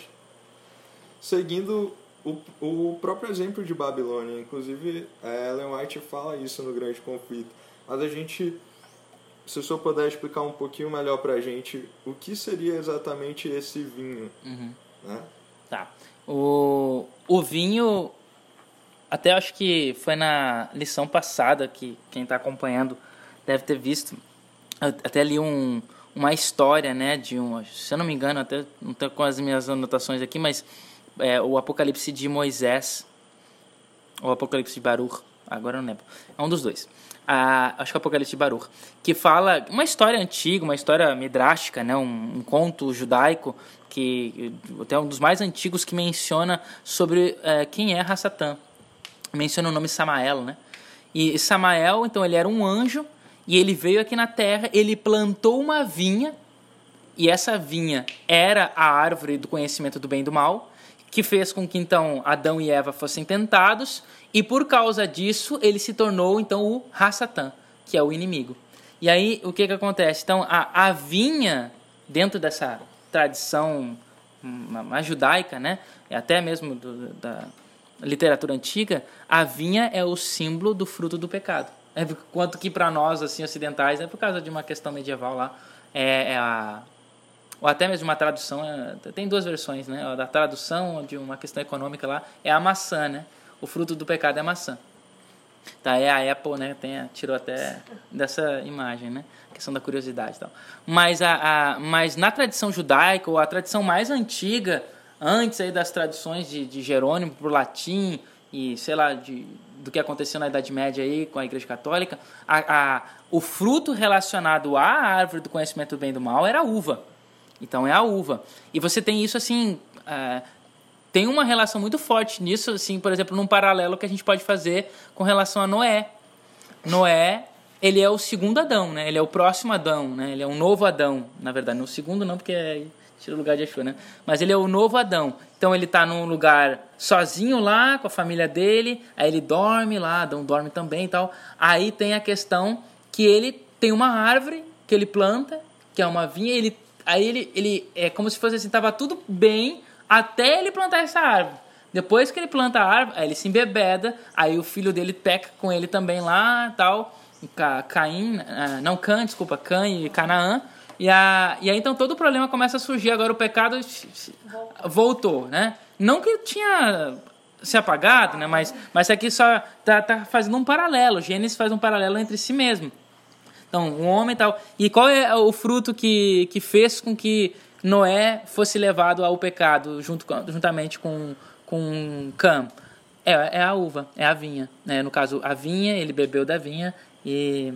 seguindo o, o próprio exemplo de Babilônia. Inclusive, Ellen White fala isso no Grande Conflito. Mas a gente se o senhor puder explicar um pouquinho melhor para a gente o que seria exatamente esse vinho, Uhum. né? Tá. O, o vinho, até acho que foi na lição passada que quem está acompanhando deve ter visto. Até li um, uma história, né, de um, se eu não me engano, até não estou com as minhas anotações aqui, mas é, o Apocalipse de Moisés, ou Apocalipse de Baruch, agora eu não lembro. É um dos dois. Ah, acho que é o Apocalipse de Baruch, que fala uma história antiga, uma história midrástica, né, um, um conto judaico que até um dos mais antigos que menciona sobre eh, quem é Hassatã. Menciona o nome Samael, né? E Samael, então, ele era um anjo e ele veio aqui na terra, ele plantou uma vinha e essa vinha era a árvore do conhecimento do bem e do mal, que fez com que então Adão e Eva fossem tentados, e por causa disso ele se tornou então o Hassatã, que é o inimigo. E aí o que que acontece? Então a, a vinha, dentro dessa tradição hum, mais judaica, né, até mesmo do, da literatura antiga, a vinha é o símbolo do fruto do pecado. É, quanto que para nós assim ocidentais é por causa de uma questão medieval lá é, é a ou até mesmo uma tradução, é, tem duas versões, né? A Da tradução de uma questão econômica lá é a maçã, né? O fruto do pecado é a maçã. Tá, é a Apple, né? Tem, tirou até dessa imagem, né? A questão da curiosidade e tal. Mas, a, a, mas na tradição judaica, ou a tradição mais antiga, antes aí das tradições de, de Jerônimo pro latim e, sei lá, de, do que aconteceu na Idade Média aí com a Igreja Católica, a, a, o fruto relacionado à árvore do conhecimento do bem e do mal era a uva. Então é a uva. E você tem isso assim. é, tem uma relação muito forte nisso, assim, por exemplo, num paralelo que a gente pode fazer com relação a Noé. Noé, ele é o segundo Adão, né? Ele é o próximo Adão, né? Ele é um novo Adão, na verdade. No segundo não, porque aí tira o lugar de Yeshua, né? Mas ele é o novo Adão. Então ele está num lugar sozinho lá, com a família dele, aí ele dorme lá, Adão dorme também e tal. Aí tem a questão que ele tem uma árvore que ele planta, que é uma vinha, ele aí ele, ele é como se fosse assim, tava tudo bem até ele plantar essa árvore. Depois que ele planta a árvore, aí ele se embebeda, aí o filho dele peca com ele também lá, tal, Ca- Caim, ah, não Cã, desculpa, Cã e Canaã. E, a, e aí então todo o problema começa a surgir, agora o pecado voltou, né? Não que tinha se apagado, né? Mas, mas aqui só tá, tá fazendo um paralelo, Gênesis faz um paralelo entre si mesmo. Então, um homem e tal. E qual é o fruto que, que fez com que Noé fosse levado ao pecado junto, juntamente com, com Cam? É, é a uva, é a vinha. Né? No caso, a vinha, ele bebeu da vinha e,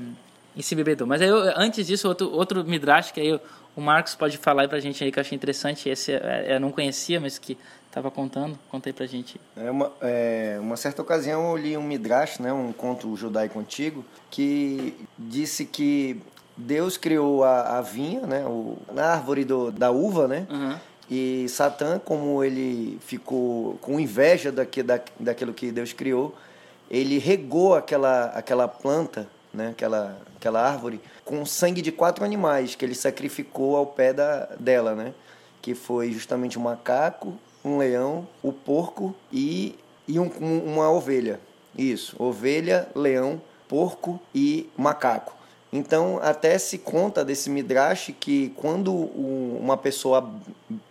e se bebedou. Mas aí, eu- antes disso, outro, outro midrash que aí o- o Marcos pode falar aí pra gente aí que eu achei interessante. Esse é, eu não conhecia, mas que estava contando. Conta aí pra gente. É uma, é, uma certa ocasião eu li um midrash, né, um conto judaico antigo, que disse que Deus criou a, a vinha, né, o, a árvore do, da uva, né, Uhum. e Satã, como ele ficou com inveja daqui, da, daquilo que Deus criou, ele regou aquela, aquela planta, né, aquela, aquela árvore, com sangue de quatro animais que ele sacrificou ao pé da, dela, né? Que foi justamente o macaco, um leão, o porco e, e um- um- uma ovelha. Isso, ovelha, leão, porco e macaco. Então, até se conta desse midrash que quando o- uma pessoa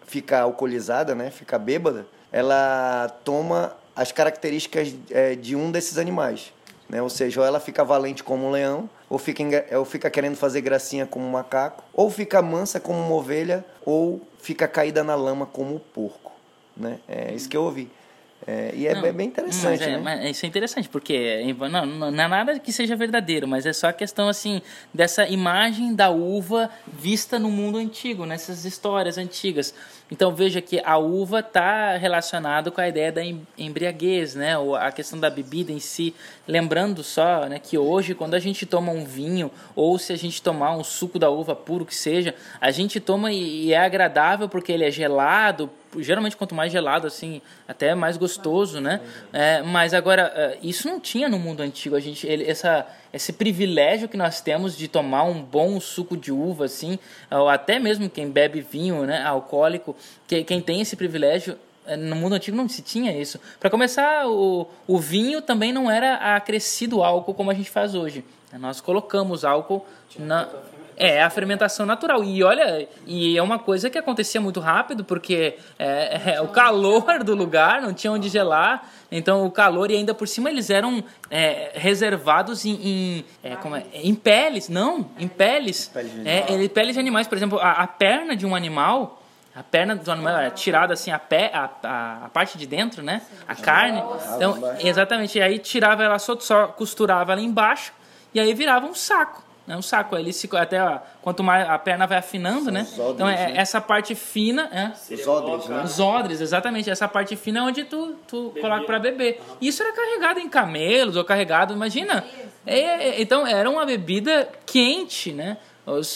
fica alcoolizada, né, fica bêbada, ela toma as características eh, de um desses animais. Né? Ou seja, ou ela fica valente como um leão, ou fica, ou fica querendo fazer gracinha como um macaco, ou fica mansa como uma ovelha, ou fica caída na lama como um porco. Né? É isso que eu ouvi. É, e é Não, bem- interessante, é, né? isso é interessante, porque não, não, não é nada que seja verdadeiro, mas é só a questão assim dessa imagem da uva vista no mundo antigo, nessas histórias antigas. Então veja que a uva está relacionado com a ideia da em- embriaguez, né? Ou a questão da bebida em si. Lembrando só, né, que hoje quando a gente toma um vinho ou se a gente tomar um suco da uva puro que seja, a gente toma e é agradável porque ele é gelado, geralmente quanto mais gelado assim até mais gostoso né É, mas agora é, isso não tinha no mundo antigo a gente ele, essa esse privilégio que nós temos de tomar um bom suco de uva assim ou até mesmo quem bebe vinho né alcoólico que, quem tem esse privilégio é, no mundo antigo não se tinha isso. Para começar, o, o vinho também não era acrescido álcool como a gente faz hoje. Nós colocamos álcool na é a fermentação natural. E olha, e é uma coisa que acontecia muito rápido, porque é, é, o calor do lugar, não tinha onde gelar. Então o calor, e ainda por cima eles eram é, reservados em, em, é, como é, em peles, não, em peles. Peles de é, ele- peles de animais, por exemplo, a, a perna de um animal. A perna do animal é tirada assim, a, pé, a, a, a parte de dentro, né? A carne. Então, exatamente. E aí tirava ela só, só costurava ela embaixo e aí virava um saco. Né? Um saco. Ele se, até ó, quanto mais a perna vai afinando, né? os odres, Então é, né? essa parte fina. É, Os odres, né? os odres, exatamente. Essa parte fina é onde tu, tu coloca para beber. E isso era carregado em camelos ou carregado, imagina. É, é, então era uma bebida quente, né?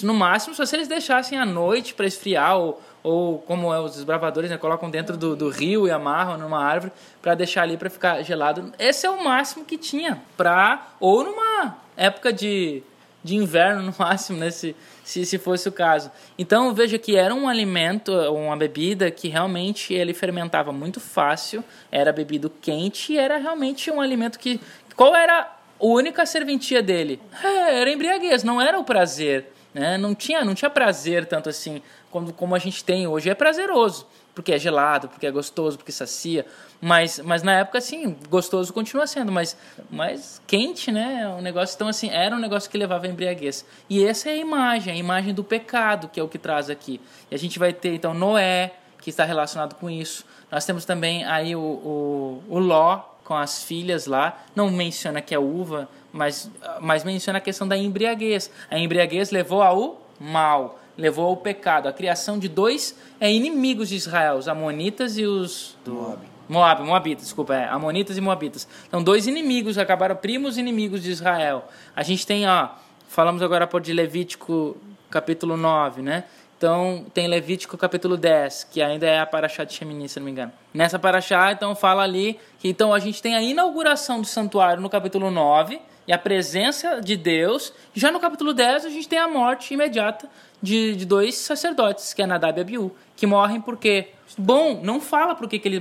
No máximo, só se eles deixassem à noite para esfriar ou, ou como é, os desbravadores, né? Colocam dentro do, do rio e amarram numa árvore para deixar ali para ficar gelado. Esse é o máximo que tinha para ou numa época de de inverno [LAUGHS] no máximo, né, se, se, se fosse o caso. Então veja que era um alimento, uma bebida que realmente ele fermentava muito fácil, era bebido quente e era realmente um alimento que... Qual era a única serventia dele? É, era embriaguez, não era o prazer. Né? Não, tinha, não tinha prazer tanto assim como, como a gente tem hoje. É prazeroso, porque é gelado, porque é gostoso, porque sacia. Mas, mas na época, assim, gostoso continua sendo, mas, mas quente, né? O negócio, então, assim, era um negócio que levava a embriaguez. E essa é a imagem, a imagem do pecado, que é o que traz aqui. E a gente vai ter, então, Noé, que está relacionado com isso. Nós temos também aí o, o, o Ló, com as filhas lá. Não menciona que é uva, mas, mas menciona a questão da embriaguez. A embriaguez levou ao mal, levou ao pecado. A criação de dois é, inimigos de Israel, os Amonitas e os... Moab. Moab, Moabitas, desculpa, é, Amonitas e Moabitas. Então, dois inimigos, acabaram primos inimigos de Israel. A gente tem, ó, falamos agora por de Levítico capítulo 9, né? Então, tem Levítico capítulo 10, que ainda é a Paraxá de Shemini, se não me engano. Nessa Paraxá, então, fala ali que então a gente tem a inauguração do santuário no capítulo 9 e a presença de Deus. Já no capítulo 10, a gente tem a morte imediata de, de dois sacerdotes, que é Nadab e Abiú, que morrem por quê? Bom, não fala por que, que ele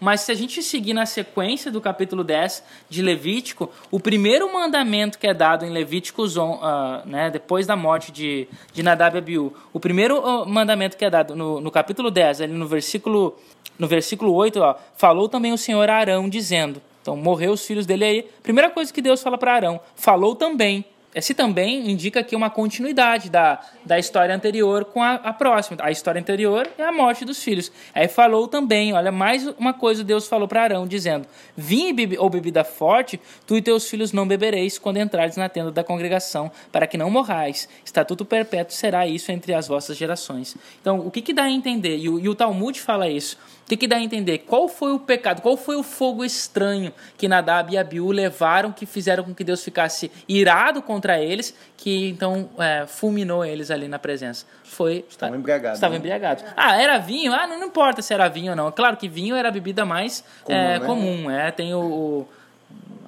mas se a gente seguir na sequência do capítulo 10 de Levítico, o primeiro mandamento que é dado em Levítico, ah, né, depois da morte de, de Nadab e Abiú, o primeiro ah, mandamento que é dado no, no capítulo 10, ali no versículo, no versículo 8, ó, falou também o Senhor a Arão, dizendo, então morreu os filhos dele aí, primeira coisa que Deus fala para Arão, falou também, esse também indica aqui uma continuidade da, da história anterior com a, a próxima. A história anterior é a morte dos filhos. Aí falou também, olha, mais uma coisa Deus falou para Arão, dizendo: bebi- ou bebida forte, tu e teus filhos não bebereis quando entrares na tenda da congregação, para que não morrais. Estatuto perpétuo será isso entre as vossas gerações. Então, o que, que dá a entender? E o, e o Talmud fala isso. O que, dá a entender? Qual foi o pecado? Qual foi o fogo estranho que Nadab e Abiú levaram, que fizeram com que Deus ficasse irado contra eles, que então é, fulminou eles ali na presença? Foi. Estavam embriagados, Estavam né? embriagados. Ah, era vinho? Ah, não, não importa se era vinho ou não. Claro que vinho era a bebida mais Comum, é, né? comum. É, tem o, o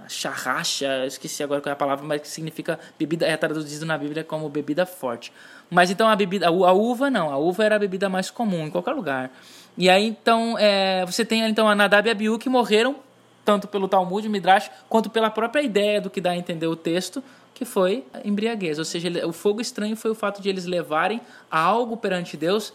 charracha, esqueci agora qual é a palavra, mas que significa bebida, é traduzido na Bíblia como bebida forte. Mas então a bebida, a uva não, a uva era a bebida mais comum em qualquer lugar. E aí então é, você tem então a Nadab e Abiú que morreram tanto pelo Talmud, Midrash, quanto pela própria ideia do que dá a entender o texto, que foi embriaguez. Ou seja, o fogo estranho foi o fato de eles levarem algo perante Deus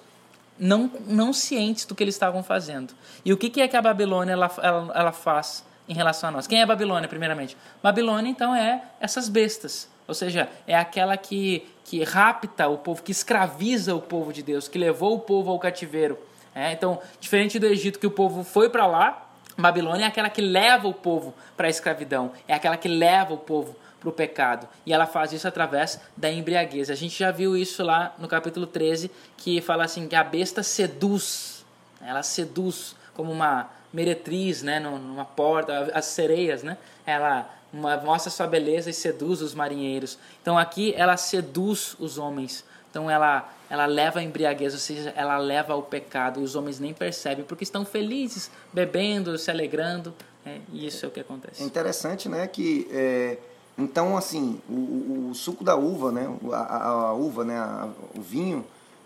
não, não cientes do que eles estavam fazendo. E o que, que é que a Babilônia ela, ela, ela faz em relação a nós? Quem é Babilônia, primeiramente? Babilônia, então, é essas bestas. Ou seja, é aquela que, que rapta o povo, que escraviza o povo de Deus, que levou o povo ao cativeiro. É, então, diferente do Egito, que o povo foi para lá, Babilônia é aquela que leva o povo para a escravidão, é aquela que leva o povo para o pecado. E ela faz isso através da embriaguez. A gente já viu isso lá no capítulo 13, que fala assim que a besta seduz. Ela seduz como uma meretriz, né, num- numa porta, as sereias, né? Ela mostra sua beleza e seduz os marinheiros. Então aqui ela seduz os homens. Então ela ela leva a embriaguez, ou seja, ela leva ao pecado e os homens nem percebem porque estão felizes, bebendo, se alegrando. né? E isso é o que É acontece. interessante, né, que é, então assim o, o- suco da uva, né, a, a- uva, né, a- o vinho,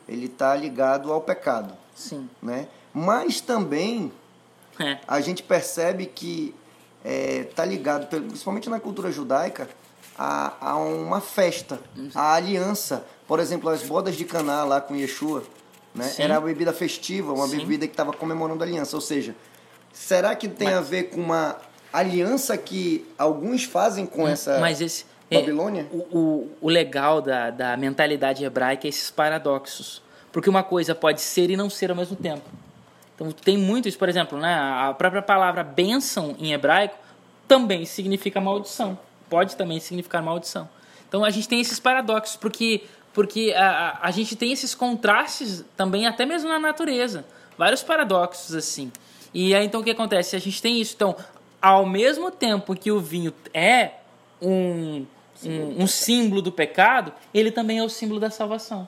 ele tá ligado ao pecado, Sim. né? Mas também É. a gente percebe que é, tá ligado, principalmente na cultura judaica, a, a uma festa, a aliança. Por exemplo, as bodas de Caná lá com Yeshua, né? Sim. Era uma bebida festiva, uma Sim. bebida que estava comemorando a aliança. Ou seja, será que tem a ver com uma aliança que alguns fazem com essa Mas esse. é, Babilônia? o, o, o legal da, da mentalidade hebraica é esses paradoxos. Porque uma coisa pode ser e não ser ao mesmo tempo. Então tem muito isso, por exemplo, né, a própria palavra bênção em hebraico também significa maldição. Pode também significar maldição. Então a gente tem esses paradoxos, porque, porque a, a, a gente tem esses contrastes também, até mesmo na natureza. Vários paradoxos assim. E aí então o que acontece? A gente tem isso. Então, ao mesmo tempo que o vinho é um, um, um símbolo do pecado, ele também é o símbolo da salvação.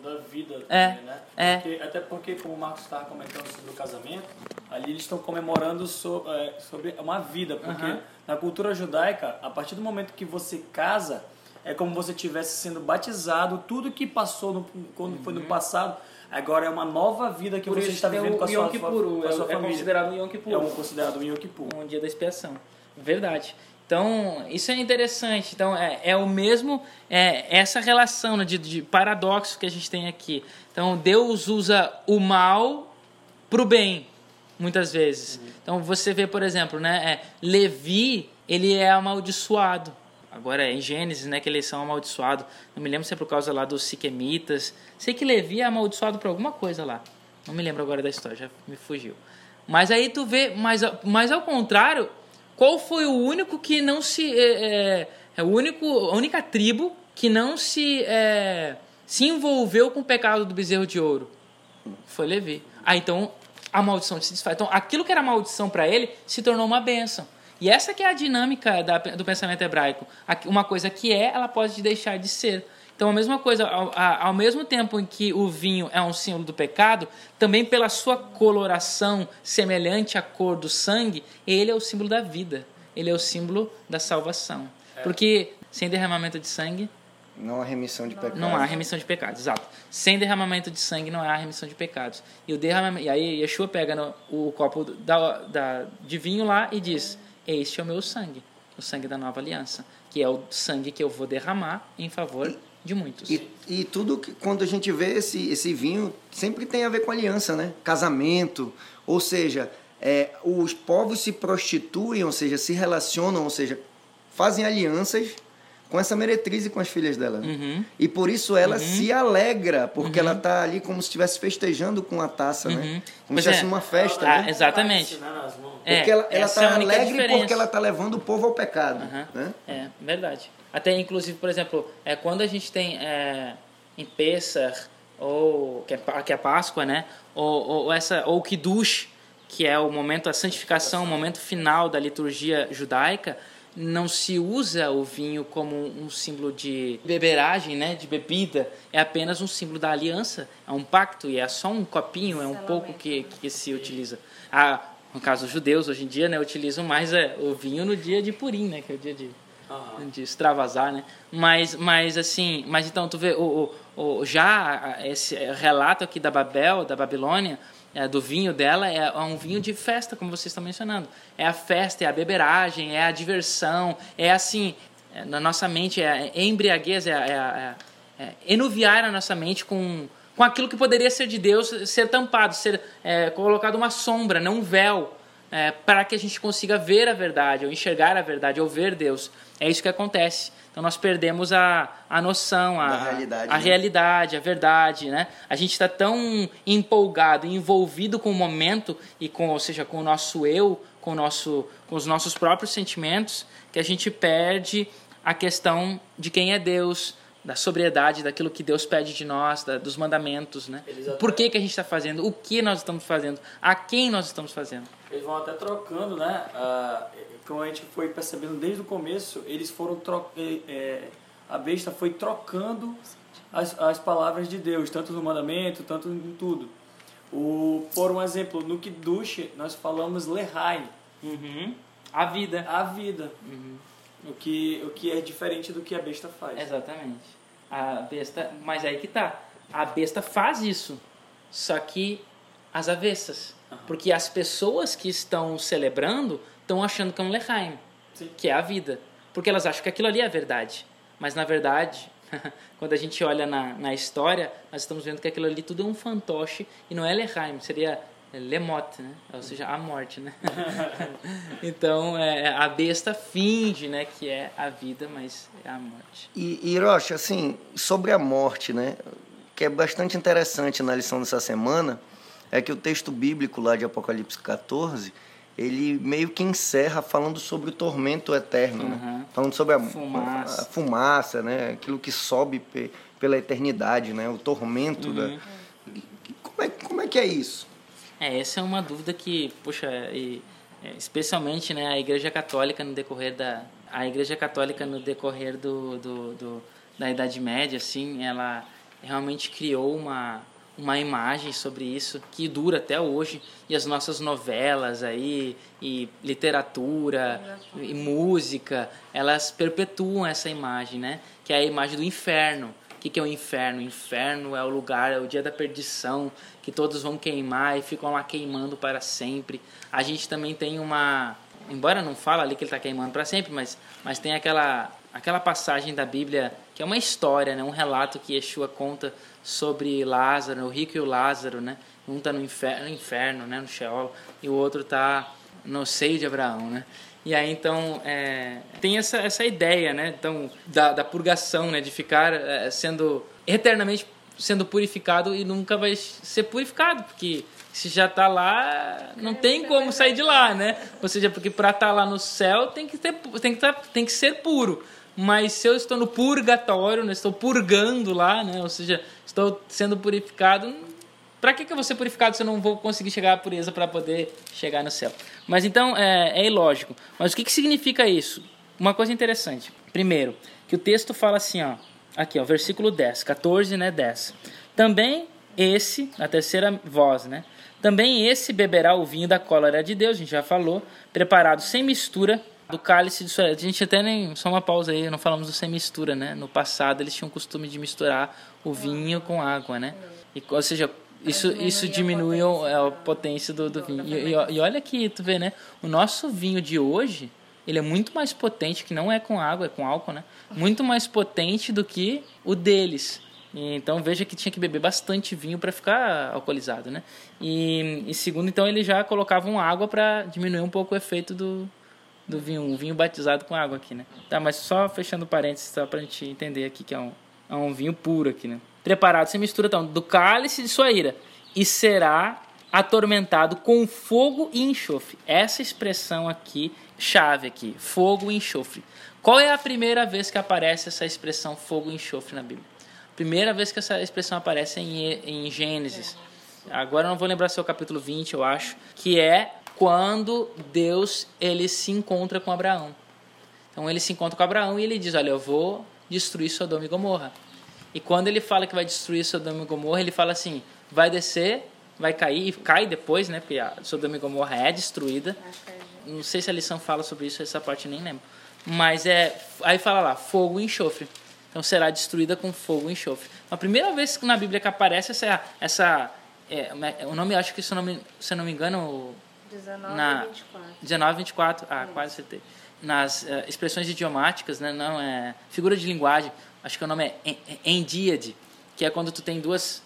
Da vida É, também, né? é. Porque- até porque, como o Marcos estava comentando sobre o casamento, ali eles estão comemorando so- é, sobre uma vida. Porque Aham. na cultura judaica, a partir do momento que você casa, é como você estivesse sendo batizado, tudo que passou no, quando foi no passado, agora é uma nova vida que você está vivendo com a sua, com a sua família. considerado Yom Kippur. É um considerado um Yom Kippur. um dia da expiação. Verdade. Então, isso é interessante. Então, é, é o mesmo, é, essa relação né, de, de paradoxo que a gente tem aqui. Então, Deus usa o mal para o bem, muitas vezes. Então, você vê, por exemplo, né, é, Levi, ele é amaldiçoado. Agora, é em Gênesis, né, que eles são amaldiçoados. Não me lembro se é por causa lá dos siquemitas. Sei que Levi é amaldiçoado por alguma coisa lá. Não me lembro agora da história, já me fugiu. Mas aí tu vê, mas, mas ao contrário, qual foi o único que não se. É, é, é o único, a única tribo que não se, é, se envolveu com o pecado do bezerro de ouro? Foi Levi. Ah, então a maldição se desfaz. Então aquilo que era maldição para ele se tornou uma bênção. E essa que é a dinâmica da- do pensamento hebraico. Uma coisa que é, ela pode deixar de ser. Então, a mesma coisa, ao, ao mesmo tempo em que o vinho é um símbolo do pecado, também pela sua coloração semelhante à cor do sangue, ele é o símbolo da vida. Ele é o símbolo da salvação. Porque sem derramamento de sangue, Não há remissão de pecados. não há remissão de pecados, exato. Sem derramamento de sangue não há remissão de pecados. E, o derramamento, e aí Yeshua pega no- o copo da, da- de vinho lá e diz: Este é o meu sangue, o sangue da nova aliança, que é o sangue que eu vou derramar em favor de muitos. E, e tudo que quando a gente vê esse, esse vinho, sempre tem a ver com aliança, né? Casamento, ou seja, é, os povos se prostituem, ou seja, se relacionam, ou seja, fazem alianças com essa meretriz e com as filhas dela. Uhum. E por isso ela se alegra, porque ela está ali como se estivesse festejando com a taça, né? Como Pois se estivesse é. numa festa, Ah, né? exatamente. É, Porque ela é a está única alegre diferença. porque ela está levando o povo ao pecado, né? É, verdade. Até inclusive, por exemplo, é, quando a gente tem é, em Pessah, ou que é, que é Páscoa, né? Ou, ou essa ou Kiddush, que é o momento da santificação, o momento final da liturgia judaica, não se usa o vinho como um símbolo de beberagem, né? De bebida. É apenas um símbolo da aliança, é um pacto e é só um copinho, é um pouco que, que se utiliza. Ah, no caso os judeus hoje em dia, né, utilizam mais é, o vinho no dia de Purim, né, que é o dia de Aham. de extravasar, né? Mas, mas assim, mas então tu vê o, o, o- já esse relato aqui da Babel, da Babilônia, é, do vinho dela é, é um vinho de festa, como vocês estão mencionando. É a festa, é a beberagem, é a diversão, é assim, é, na nossa mente é, é embriaguez, é, é, é, enuviar a nossa mente com com aquilo que poderia ser de Deus ser tampado, ser colocado uma sombra, não um véu é, para que a gente consiga ver a verdade, ou enxergar a verdade, ou ver Deus. É isso que acontece. Então nós perdemos a, a noção, a, Da realidade, a né? realidade, a verdade, né? A gente está tão empolgado, envolvido com o momento e com, ou seja, com o nosso eu, com o nosso, com os nossos próprios sentimentos, que a gente perde a questão de quem é Deus, da sobriedade, daquilo que Deus pede de nós, da- dos mandamentos, né? Até- Por que, que a gente está fazendo? O que nós estamos fazendo? A quem nós estamos fazendo? Eles vão até trocando, né? Ah, como a gente foi percebendo desde o começo, eles foram tro eh, eh, a besta foi trocando as, as palavras de Deus, tanto no mandamento, tanto em tudo. O, por um exemplo, no Kiddush nós falamos Lehai, Uhum. A vida. a vida. O, que, o que é diferente do que a besta faz. Exatamente. A besta, mas aí que tá. A besta faz isso, só que às avessas. Porque as pessoas que estão celebrando estão achando que é um lechaim, Sim. que é a vida. porque elas acham que aquilo ali é a verdade. Mas na verdade, [LAUGHS] quando a gente olha na, na história, nós estamos vendo que aquilo ali tudo é um fantoche e não é Leheim, seria Lemote, né? Ou seja, a morte, né? [LAUGHS] então, é, a besta finge, né, que é a vida, mas é a morte. E, e Hiroshi, assim, sobre a morte, né, que é bastante interessante na lição dessa semana, é que o texto bíblico lá de Apocalipse 14, ele meio que encerra falando sobre o tormento eterno, uhum. né? Falando sobre a fumaça. a fumaça, né? Aquilo que sobe pela eternidade, né? O tormento uhum. da... Como é, como é que é isso? É, essa é uma dúvida que, puxa, e, é, especialmente né, a Igreja Católica no decorrer da a Igreja Católica no decorrer do, do, do, da Idade Média, assim, ela realmente criou uma uma imagem sobre isso que dura até hoje. E as nossas novelas aí e literatura. e música elas perpetuam essa imagem né? Que é a imagem do inferno que, que é o inferno? O inferno é o lugar, é o dia da perdição, que todos vão queimar e ficam lá queimando para sempre. A gente também tem uma. Embora não fala ali que ele está queimando para sempre, mas, mas tem aquela, aquela passagem da Bíblia que é uma história, né? um relato que Yeshua conta sobre Lázaro, o rico e o Lázaro. Né? Um está no inferno, no inferno né? no Sheol, e o outro está no seio de Abraão. Né? E aí então é, tem essa, essa ideia, né? Então da, da purgação, né? De ficar é, sendo eternamente sendo purificado e nunca vai ser purificado, porque se já está lá, não tem como sair de lá, né? Ou seja, porque para estar tá lá no céu tem que ter, tem que tá, tem que ser puro. Mas se eu estou no purgatório, né? estou purgando lá, né? Ou seja, estou sendo purificado, para que, que eu vou ser purificado se eu não vou conseguir chegar à pureza para poder chegar no céu? Mas então é, é ilógico. Mas o que, que significa isso? Uma coisa interessante. Primeiro, que o texto fala assim, ó, aqui, ó, versículo 10, 14, né, 10. Também esse, a terceira voz, né? Também esse beberá o vinho da cólera de Deus, a gente já falou, preparado sem mistura do cálice de sua. A gente até nem. Só uma pausa aí, não falamos do sem mistura, né? No passado eles tinham o costume de misturar o vinho com água, né? E, ou seja, isso, isso diminui a, a potência do, do vinho. E, e, e, olha que tu vê, né? O nosso vinho de hoje, ele é muito mais potente, que não é com água, é com álcool, né? Muito mais potente do que o deles. Então veja que tinha que beber bastante vinho para ficar alcoolizado, né? E, e, segundo, então eles já colocavam água para diminuir um pouco o efeito do, do vinho, um vinho batizado com água aqui, né? Tá, mas só fechando parênteses só pra gente entender aqui que é um, é um vinho puro aqui, né? Preparado sem mistura então, do cálice de sua ira e será atormentado com fogo e enxofre. Essa expressão aqui, chave aqui, fogo e enxofre. Qual é a primeira vez que aparece essa expressão fogo e enxofre na Bíblia? Primeira vez que essa expressão aparece em, em Gênesis. Agora eu não vou lembrar se é o capítulo 20, eu acho, que é quando Deus ele se encontra com Abraão. Então ele se encontra com Abraão e ele diz: "Olha, eu vou destruir Sodoma e Gomorra". E quando ele fala que vai destruir Sodoma e Gomorra, ele fala assim: vai descer, vai cair, e cai depois, né? Porque a Sodoma e Gomorra é destruída. É Não sei se a lição fala sobre isso, essa parte eu nem lembro. Mas é. Aí fala lá: fogo e enxofre. Então será destruída com fogo e enxofre. A primeira vez que na Bíblia que aparece essa. essa é, o nome, acho que se não me, se não me engano. 19 na, 24. 19 24. Ah, Isso. quase acertei. Nas uh, expressões idiomáticas, né? Não, é. Figura de linguagem acho que o nome é endíade, que é quando tu tem duas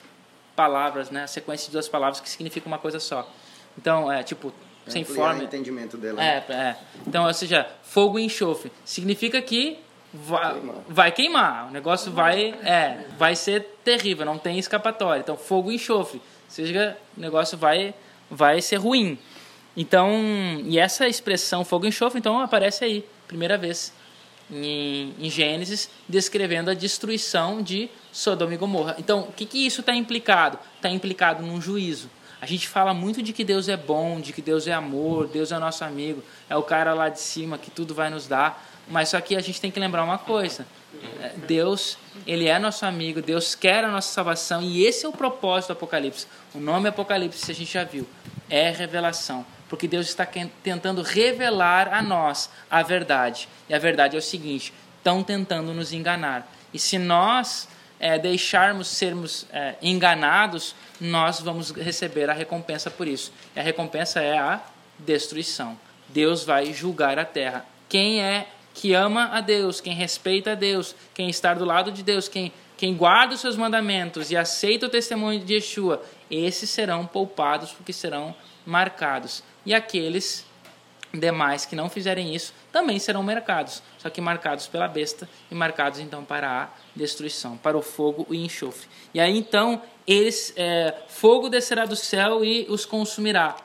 palavras, né, a sequência de duas palavras que significa uma coisa só. Então, é tipo, é sem forma. o entendimento dela. É, é. Então, ou seja, fogo e enxofre. Significa que vai queimar. vai queimar. O negócio vai, é, vai ser terrível, não tem escapatória. Então, fogo e enxofre. Ou seja, o negócio vai, vai ser ruim. Então, e essa expressão fogo e enxofre, então, aparece aí, primeira vez em, em Gênesis, descrevendo a destruição de Sodoma e Gomorra. Então, o que, que isso está implicado? Está implicado num juízo. A gente fala muito de que Deus é bom, de que Deus é amor, Deus é nosso amigo, é o cara lá de cima que tudo vai nos dar. Mas só que a gente tem que lembrar uma coisa: é, Deus, ele é nosso amigo, Deus quer a nossa salvação e esse é o propósito do Apocalipse. O nome Apocalipse, a gente já viu, é revelação porque Deus está tentando revelar a nós a verdade. E a verdade é o seguinte: estão tentando nos enganar. E se nós é, deixarmos sermos é, enganados, nós vamos receber a recompensa por isso. E a recompensa é a destruição. Deus vai julgar a terra. Quem é que ama a Deus, quem respeita a Deus, quem está do lado de Deus, quem, quem guarda os seus mandamentos e aceita o testemunho de Yeshua, esses serão poupados porque serão marcados. E aqueles demais que não fizerem isso também serão marcados, só que marcados pela besta e marcados então para a destruição, para o fogo e enxofre. E aí então eles é, fogo descerá do céu e os consumirá.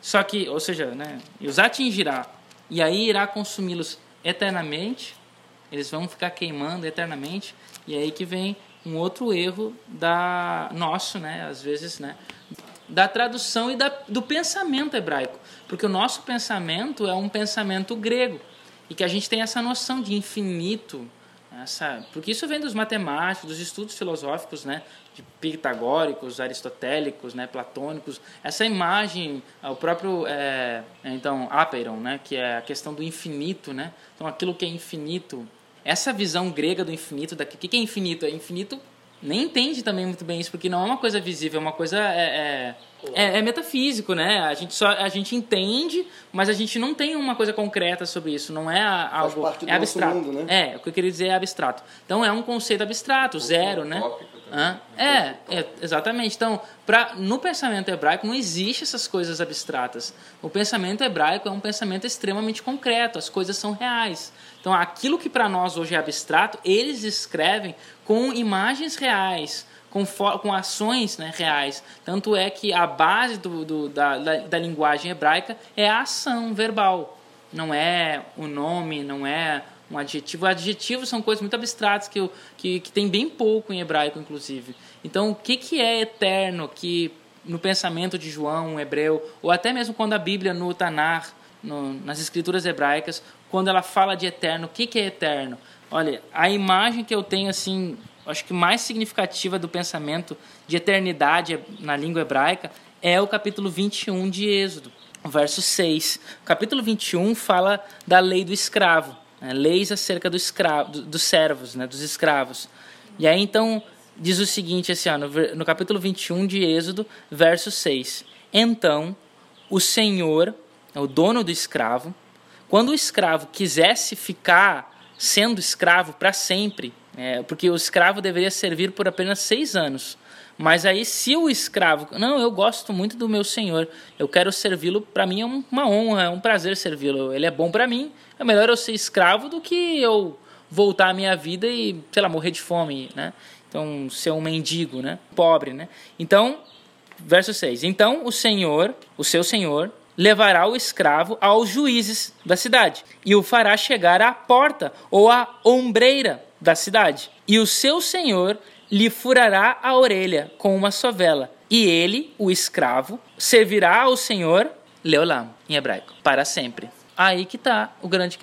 Só que, ou seja, né, os atingirá e aí irá consumi-los eternamente. Eles vão ficar queimando eternamente. E aí que vem um outro erro da nosso, né, às vezes, né, da tradução e da, do pensamento hebraico, porque o nosso pensamento é um pensamento grego. E que a gente tem essa noção de infinito, essa, porque isso vem dos matemáticos, dos estudos filosóficos, né, de pitagóricos, aristotélicos, né, platônicos, essa imagem, o próprio, é, então, Apeiron, né, que é a questão do infinito, né, então aquilo que é infinito, essa visão grega do infinito, daqui, o que é infinito? É infinito nem entende também muito bem isso, porque não é uma coisa visível, é uma coisa. É, é, é, é, metafísico, né? A gente, só, a gente entende, mas a gente não tem uma coisa concreta sobre isso, não é algo. Faz parte do é abstrato. Mundo, né? É, o que eu queria dizer é abstrato. Então é um conceito abstrato, zero, né? Hã? É, é, exatamente. Então, pra, no pensamento hebraico não existe essas coisas abstratas. O pensamento hebraico é um pensamento extremamente concreto, as coisas são reais. Então, aquilo que para nós hoje é abstrato, eles escrevem com imagens reais, com, com ações né, reais. Tanto é que a base do, do, da, da, da linguagem hebraica é a ação verbal. Não é o nome, não é um adjetivo. Adjetivos são coisas muito abstratas que, que, que tem bem pouco em hebraico, inclusive. Então, o que, que é eterno que no pensamento de João, um hebreu, ou até mesmo quando a Bíblia no Tanar, no, nas escrituras hebraicas, quando ela fala de eterno, o que, que é eterno? Olha, a imagem que eu tenho, assim, acho que mais significativa do pensamento de eternidade na língua hebraica é o capítulo 21 de Êxodo, verso 6. O capítulo 21 fala da lei do escravo né, leis acerca do escravo, do, dos servos, né, dos escravos. E aí então diz o seguinte, assim, ó, no, no capítulo 21 de Êxodo, verso 6. Então o Senhor, o dono do escravo, quando o escravo quisesse ficar sendo escravo para sempre, é, porque o escravo deveria servir por apenas seis anos. Mas aí, se o escravo, não, eu gosto muito do meu senhor, eu quero servi-lo, para mim é uma honra, é um prazer servi-lo, ele é bom para mim, é melhor eu ser escravo do que eu voltar à minha vida e, sei lá, morrer de fome, né? Então, ser um mendigo, né? Pobre, né? Então, verso 6. Então, o Senhor, o seu Senhor, levará o escravo aos juízes da cidade e o fará chegar à porta ou à ombreira da cidade. E o seu senhor lhe furará a orelha com uma sovela, e ele, o escravo, servirá ao senhor, Leolam, em hebraico, para sempre. Aí que está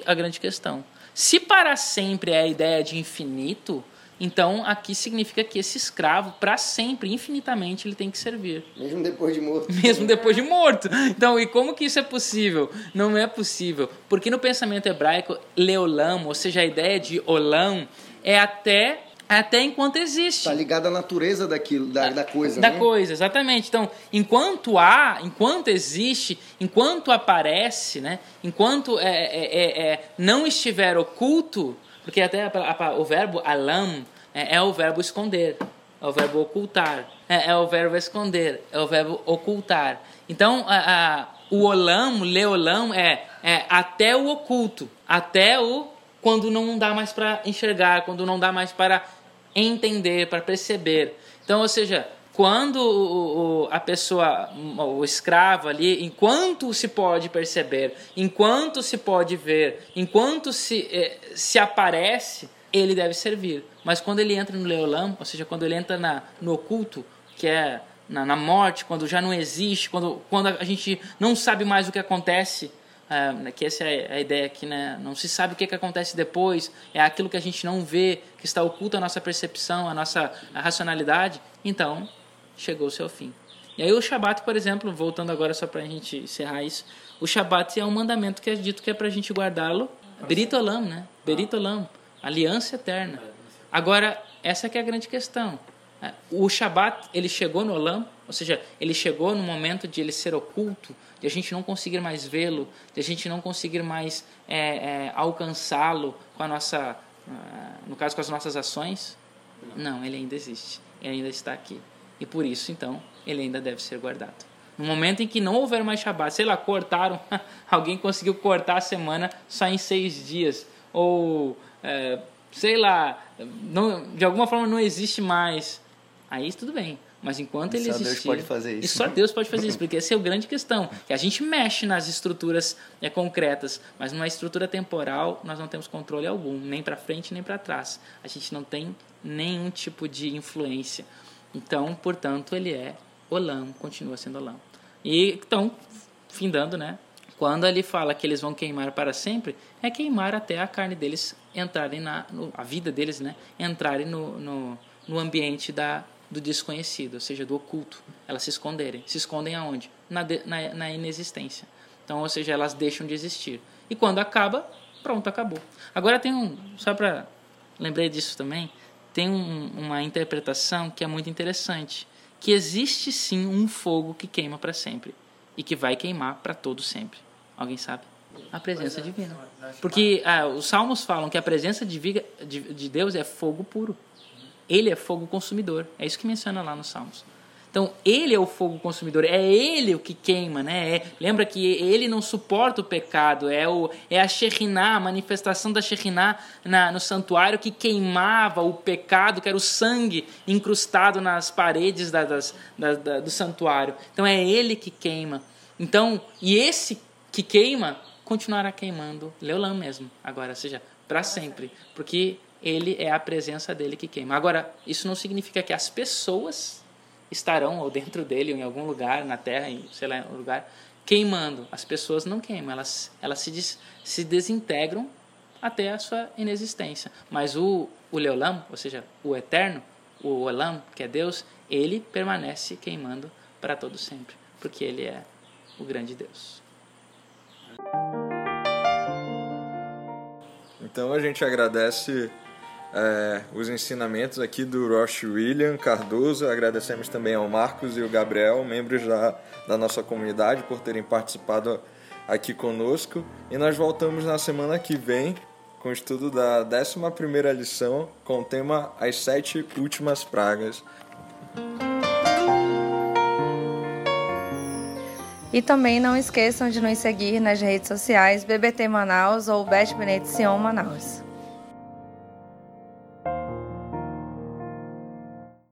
a grande questão. Se para sempre é a ideia de infinito, então aqui significa que esse escravo, para sempre, infinitamente, ele tem que servir. Mesmo depois de morto. Mesmo depois de morto. Então, e como que isso é possível? Não é possível. Porque no pensamento hebraico, leolam, ou seja, a ideia de olam, é até até enquanto existe. Está ligado à natureza daquilo, da, da coisa. Da né? coisa, exatamente. Então, enquanto há, enquanto existe, enquanto aparece, né? enquanto é, é, é, é não estiver oculto, porque até a, a, o verbo alam é, é, o verbo esconder, é o verbo ocultar, é, é, o verbo esconder, é o verbo ocultar. Então, a, o olam, leolam, é, é até o oculto, até o quando não dá mais para enxergar, quando não dá mais para entender, para perceber. Então, ou seja, quando a pessoa, o escravo ali, enquanto se pode perceber, enquanto se pode ver, enquanto se, eh, se aparece, ele deve servir. Mas quando ele entra no leolam, ou seja, quando ele entra na, no oculto, que é na, na morte, quando já não existe, quando, quando a gente não sabe mais o que acontece, é, que essa é a ideia aqui, né? Não se sabe o que, que acontece depois, é aquilo que a gente não vê, que está oculto à nossa percepção, à nossa racionalidade. Então, chegou o seu fim. E aí o Shabat, por exemplo, voltando agora só para a gente encerrar isso, o Shabat é um mandamento que é dito que é para a gente guardá-lo, Beritolam, né? Beritolam, aliança eterna. Agora, essa que é a grande questão. O Shabat, ele chegou no Olam, Ou seja, ele chegou no momento de ele ser oculto, de a gente não conseguir mais vê-lo, de a gente não conseguir mais é, é, alcançá-lo com a nossa, uh, no caso com as nossas ações. Não, ele ainda existe, ele ainda está aqui. E por isso, então, ele ainda deve ser guardado. No momento em que não houver mais Shabat, sei lá, cortaram, [LAUGHS] alguém conseguiu cortar a semana só em seis dias, ou é, sei lá, não, de alguma forma não existe mais, aí tudo bem. Mas enquanto ele existir... Só Deus pode fazer isso. E só Deus pode fazer isso, porque essa é a grande questão. Que a gente mexe nas estruturas é, concretas, mas numa estrutura temporal nós não temos controle algum, nem para frente nem para trás. A gente não tem nenhum tipo de influência. Então, portanto, ele é Olam, continua sendo Olam. E então, findando, né? Quando ele fala que eles vão queimar para sempre, é queimar até a carne deles entrarem na. No, a vida deles, né? Entrarem no, no, no ambiente da, do desconhecido, ou seja, do oculto. Elas se esconderem. Se escondem aonde? Na, de, na, na inexistência. Então, ou seja, elas deixam de existir. E quando acaba, pronto, acabou. Agora tem um. Só para. Lembrei disso também. Tem um, uma interpretação que é muito interessante que existe sim um fogo que queima para sempre e que vai queimar para todo sempre. Alguém sabe? A presença divina. Porque ah, os salmos falam que a presença de, de Deus é fogo puro. Ele é fogo consumidor. É isso que menciona lá nos salmos. Então, ele é o fogo consumidor, é ele o que queima, né? É, lembra que ele não suporta o pecado, é, o, é a Shekhinah, a manifestação da Shekhinah na, no santuário que queimava o pecado, que era o sangue incrustado nas paredes da, das, da, da, do santuário. Então, é ele que queima. Então, e esse que queima continuará queimando Leolam mesmo, agora, ou seja, para sempre, porque ele é a presença dele que queima. Agora, isso não significa que as pessoas estarão ou dentro dele, ou em algum lugar na terra, em, sei lá, em algum lugar, queimando. As pessoas não queimam, elas, elas se, des, se desintegram até a sua inexistência. Mas o, o Leolam, ou seja, o Eterno, o Olam, que é Deus, ele permanece queimando para todo sempre, porque ele é o grande Deus. Então a gente agradece é, os ensinamentos aqui do Roche William Cardoso. Agradecemos também ao Marcos e ao Gabriel, membros da, da nossa comunidade, por terem participado aqui conosco. E nós voltamos na semana que vem com o estudo da 11 lição com o tema As Sete Últimas Pragas. E também não esqueçam de nos seguir nas redes sociais BBT Manaus ou Beth Benedicion Manaus.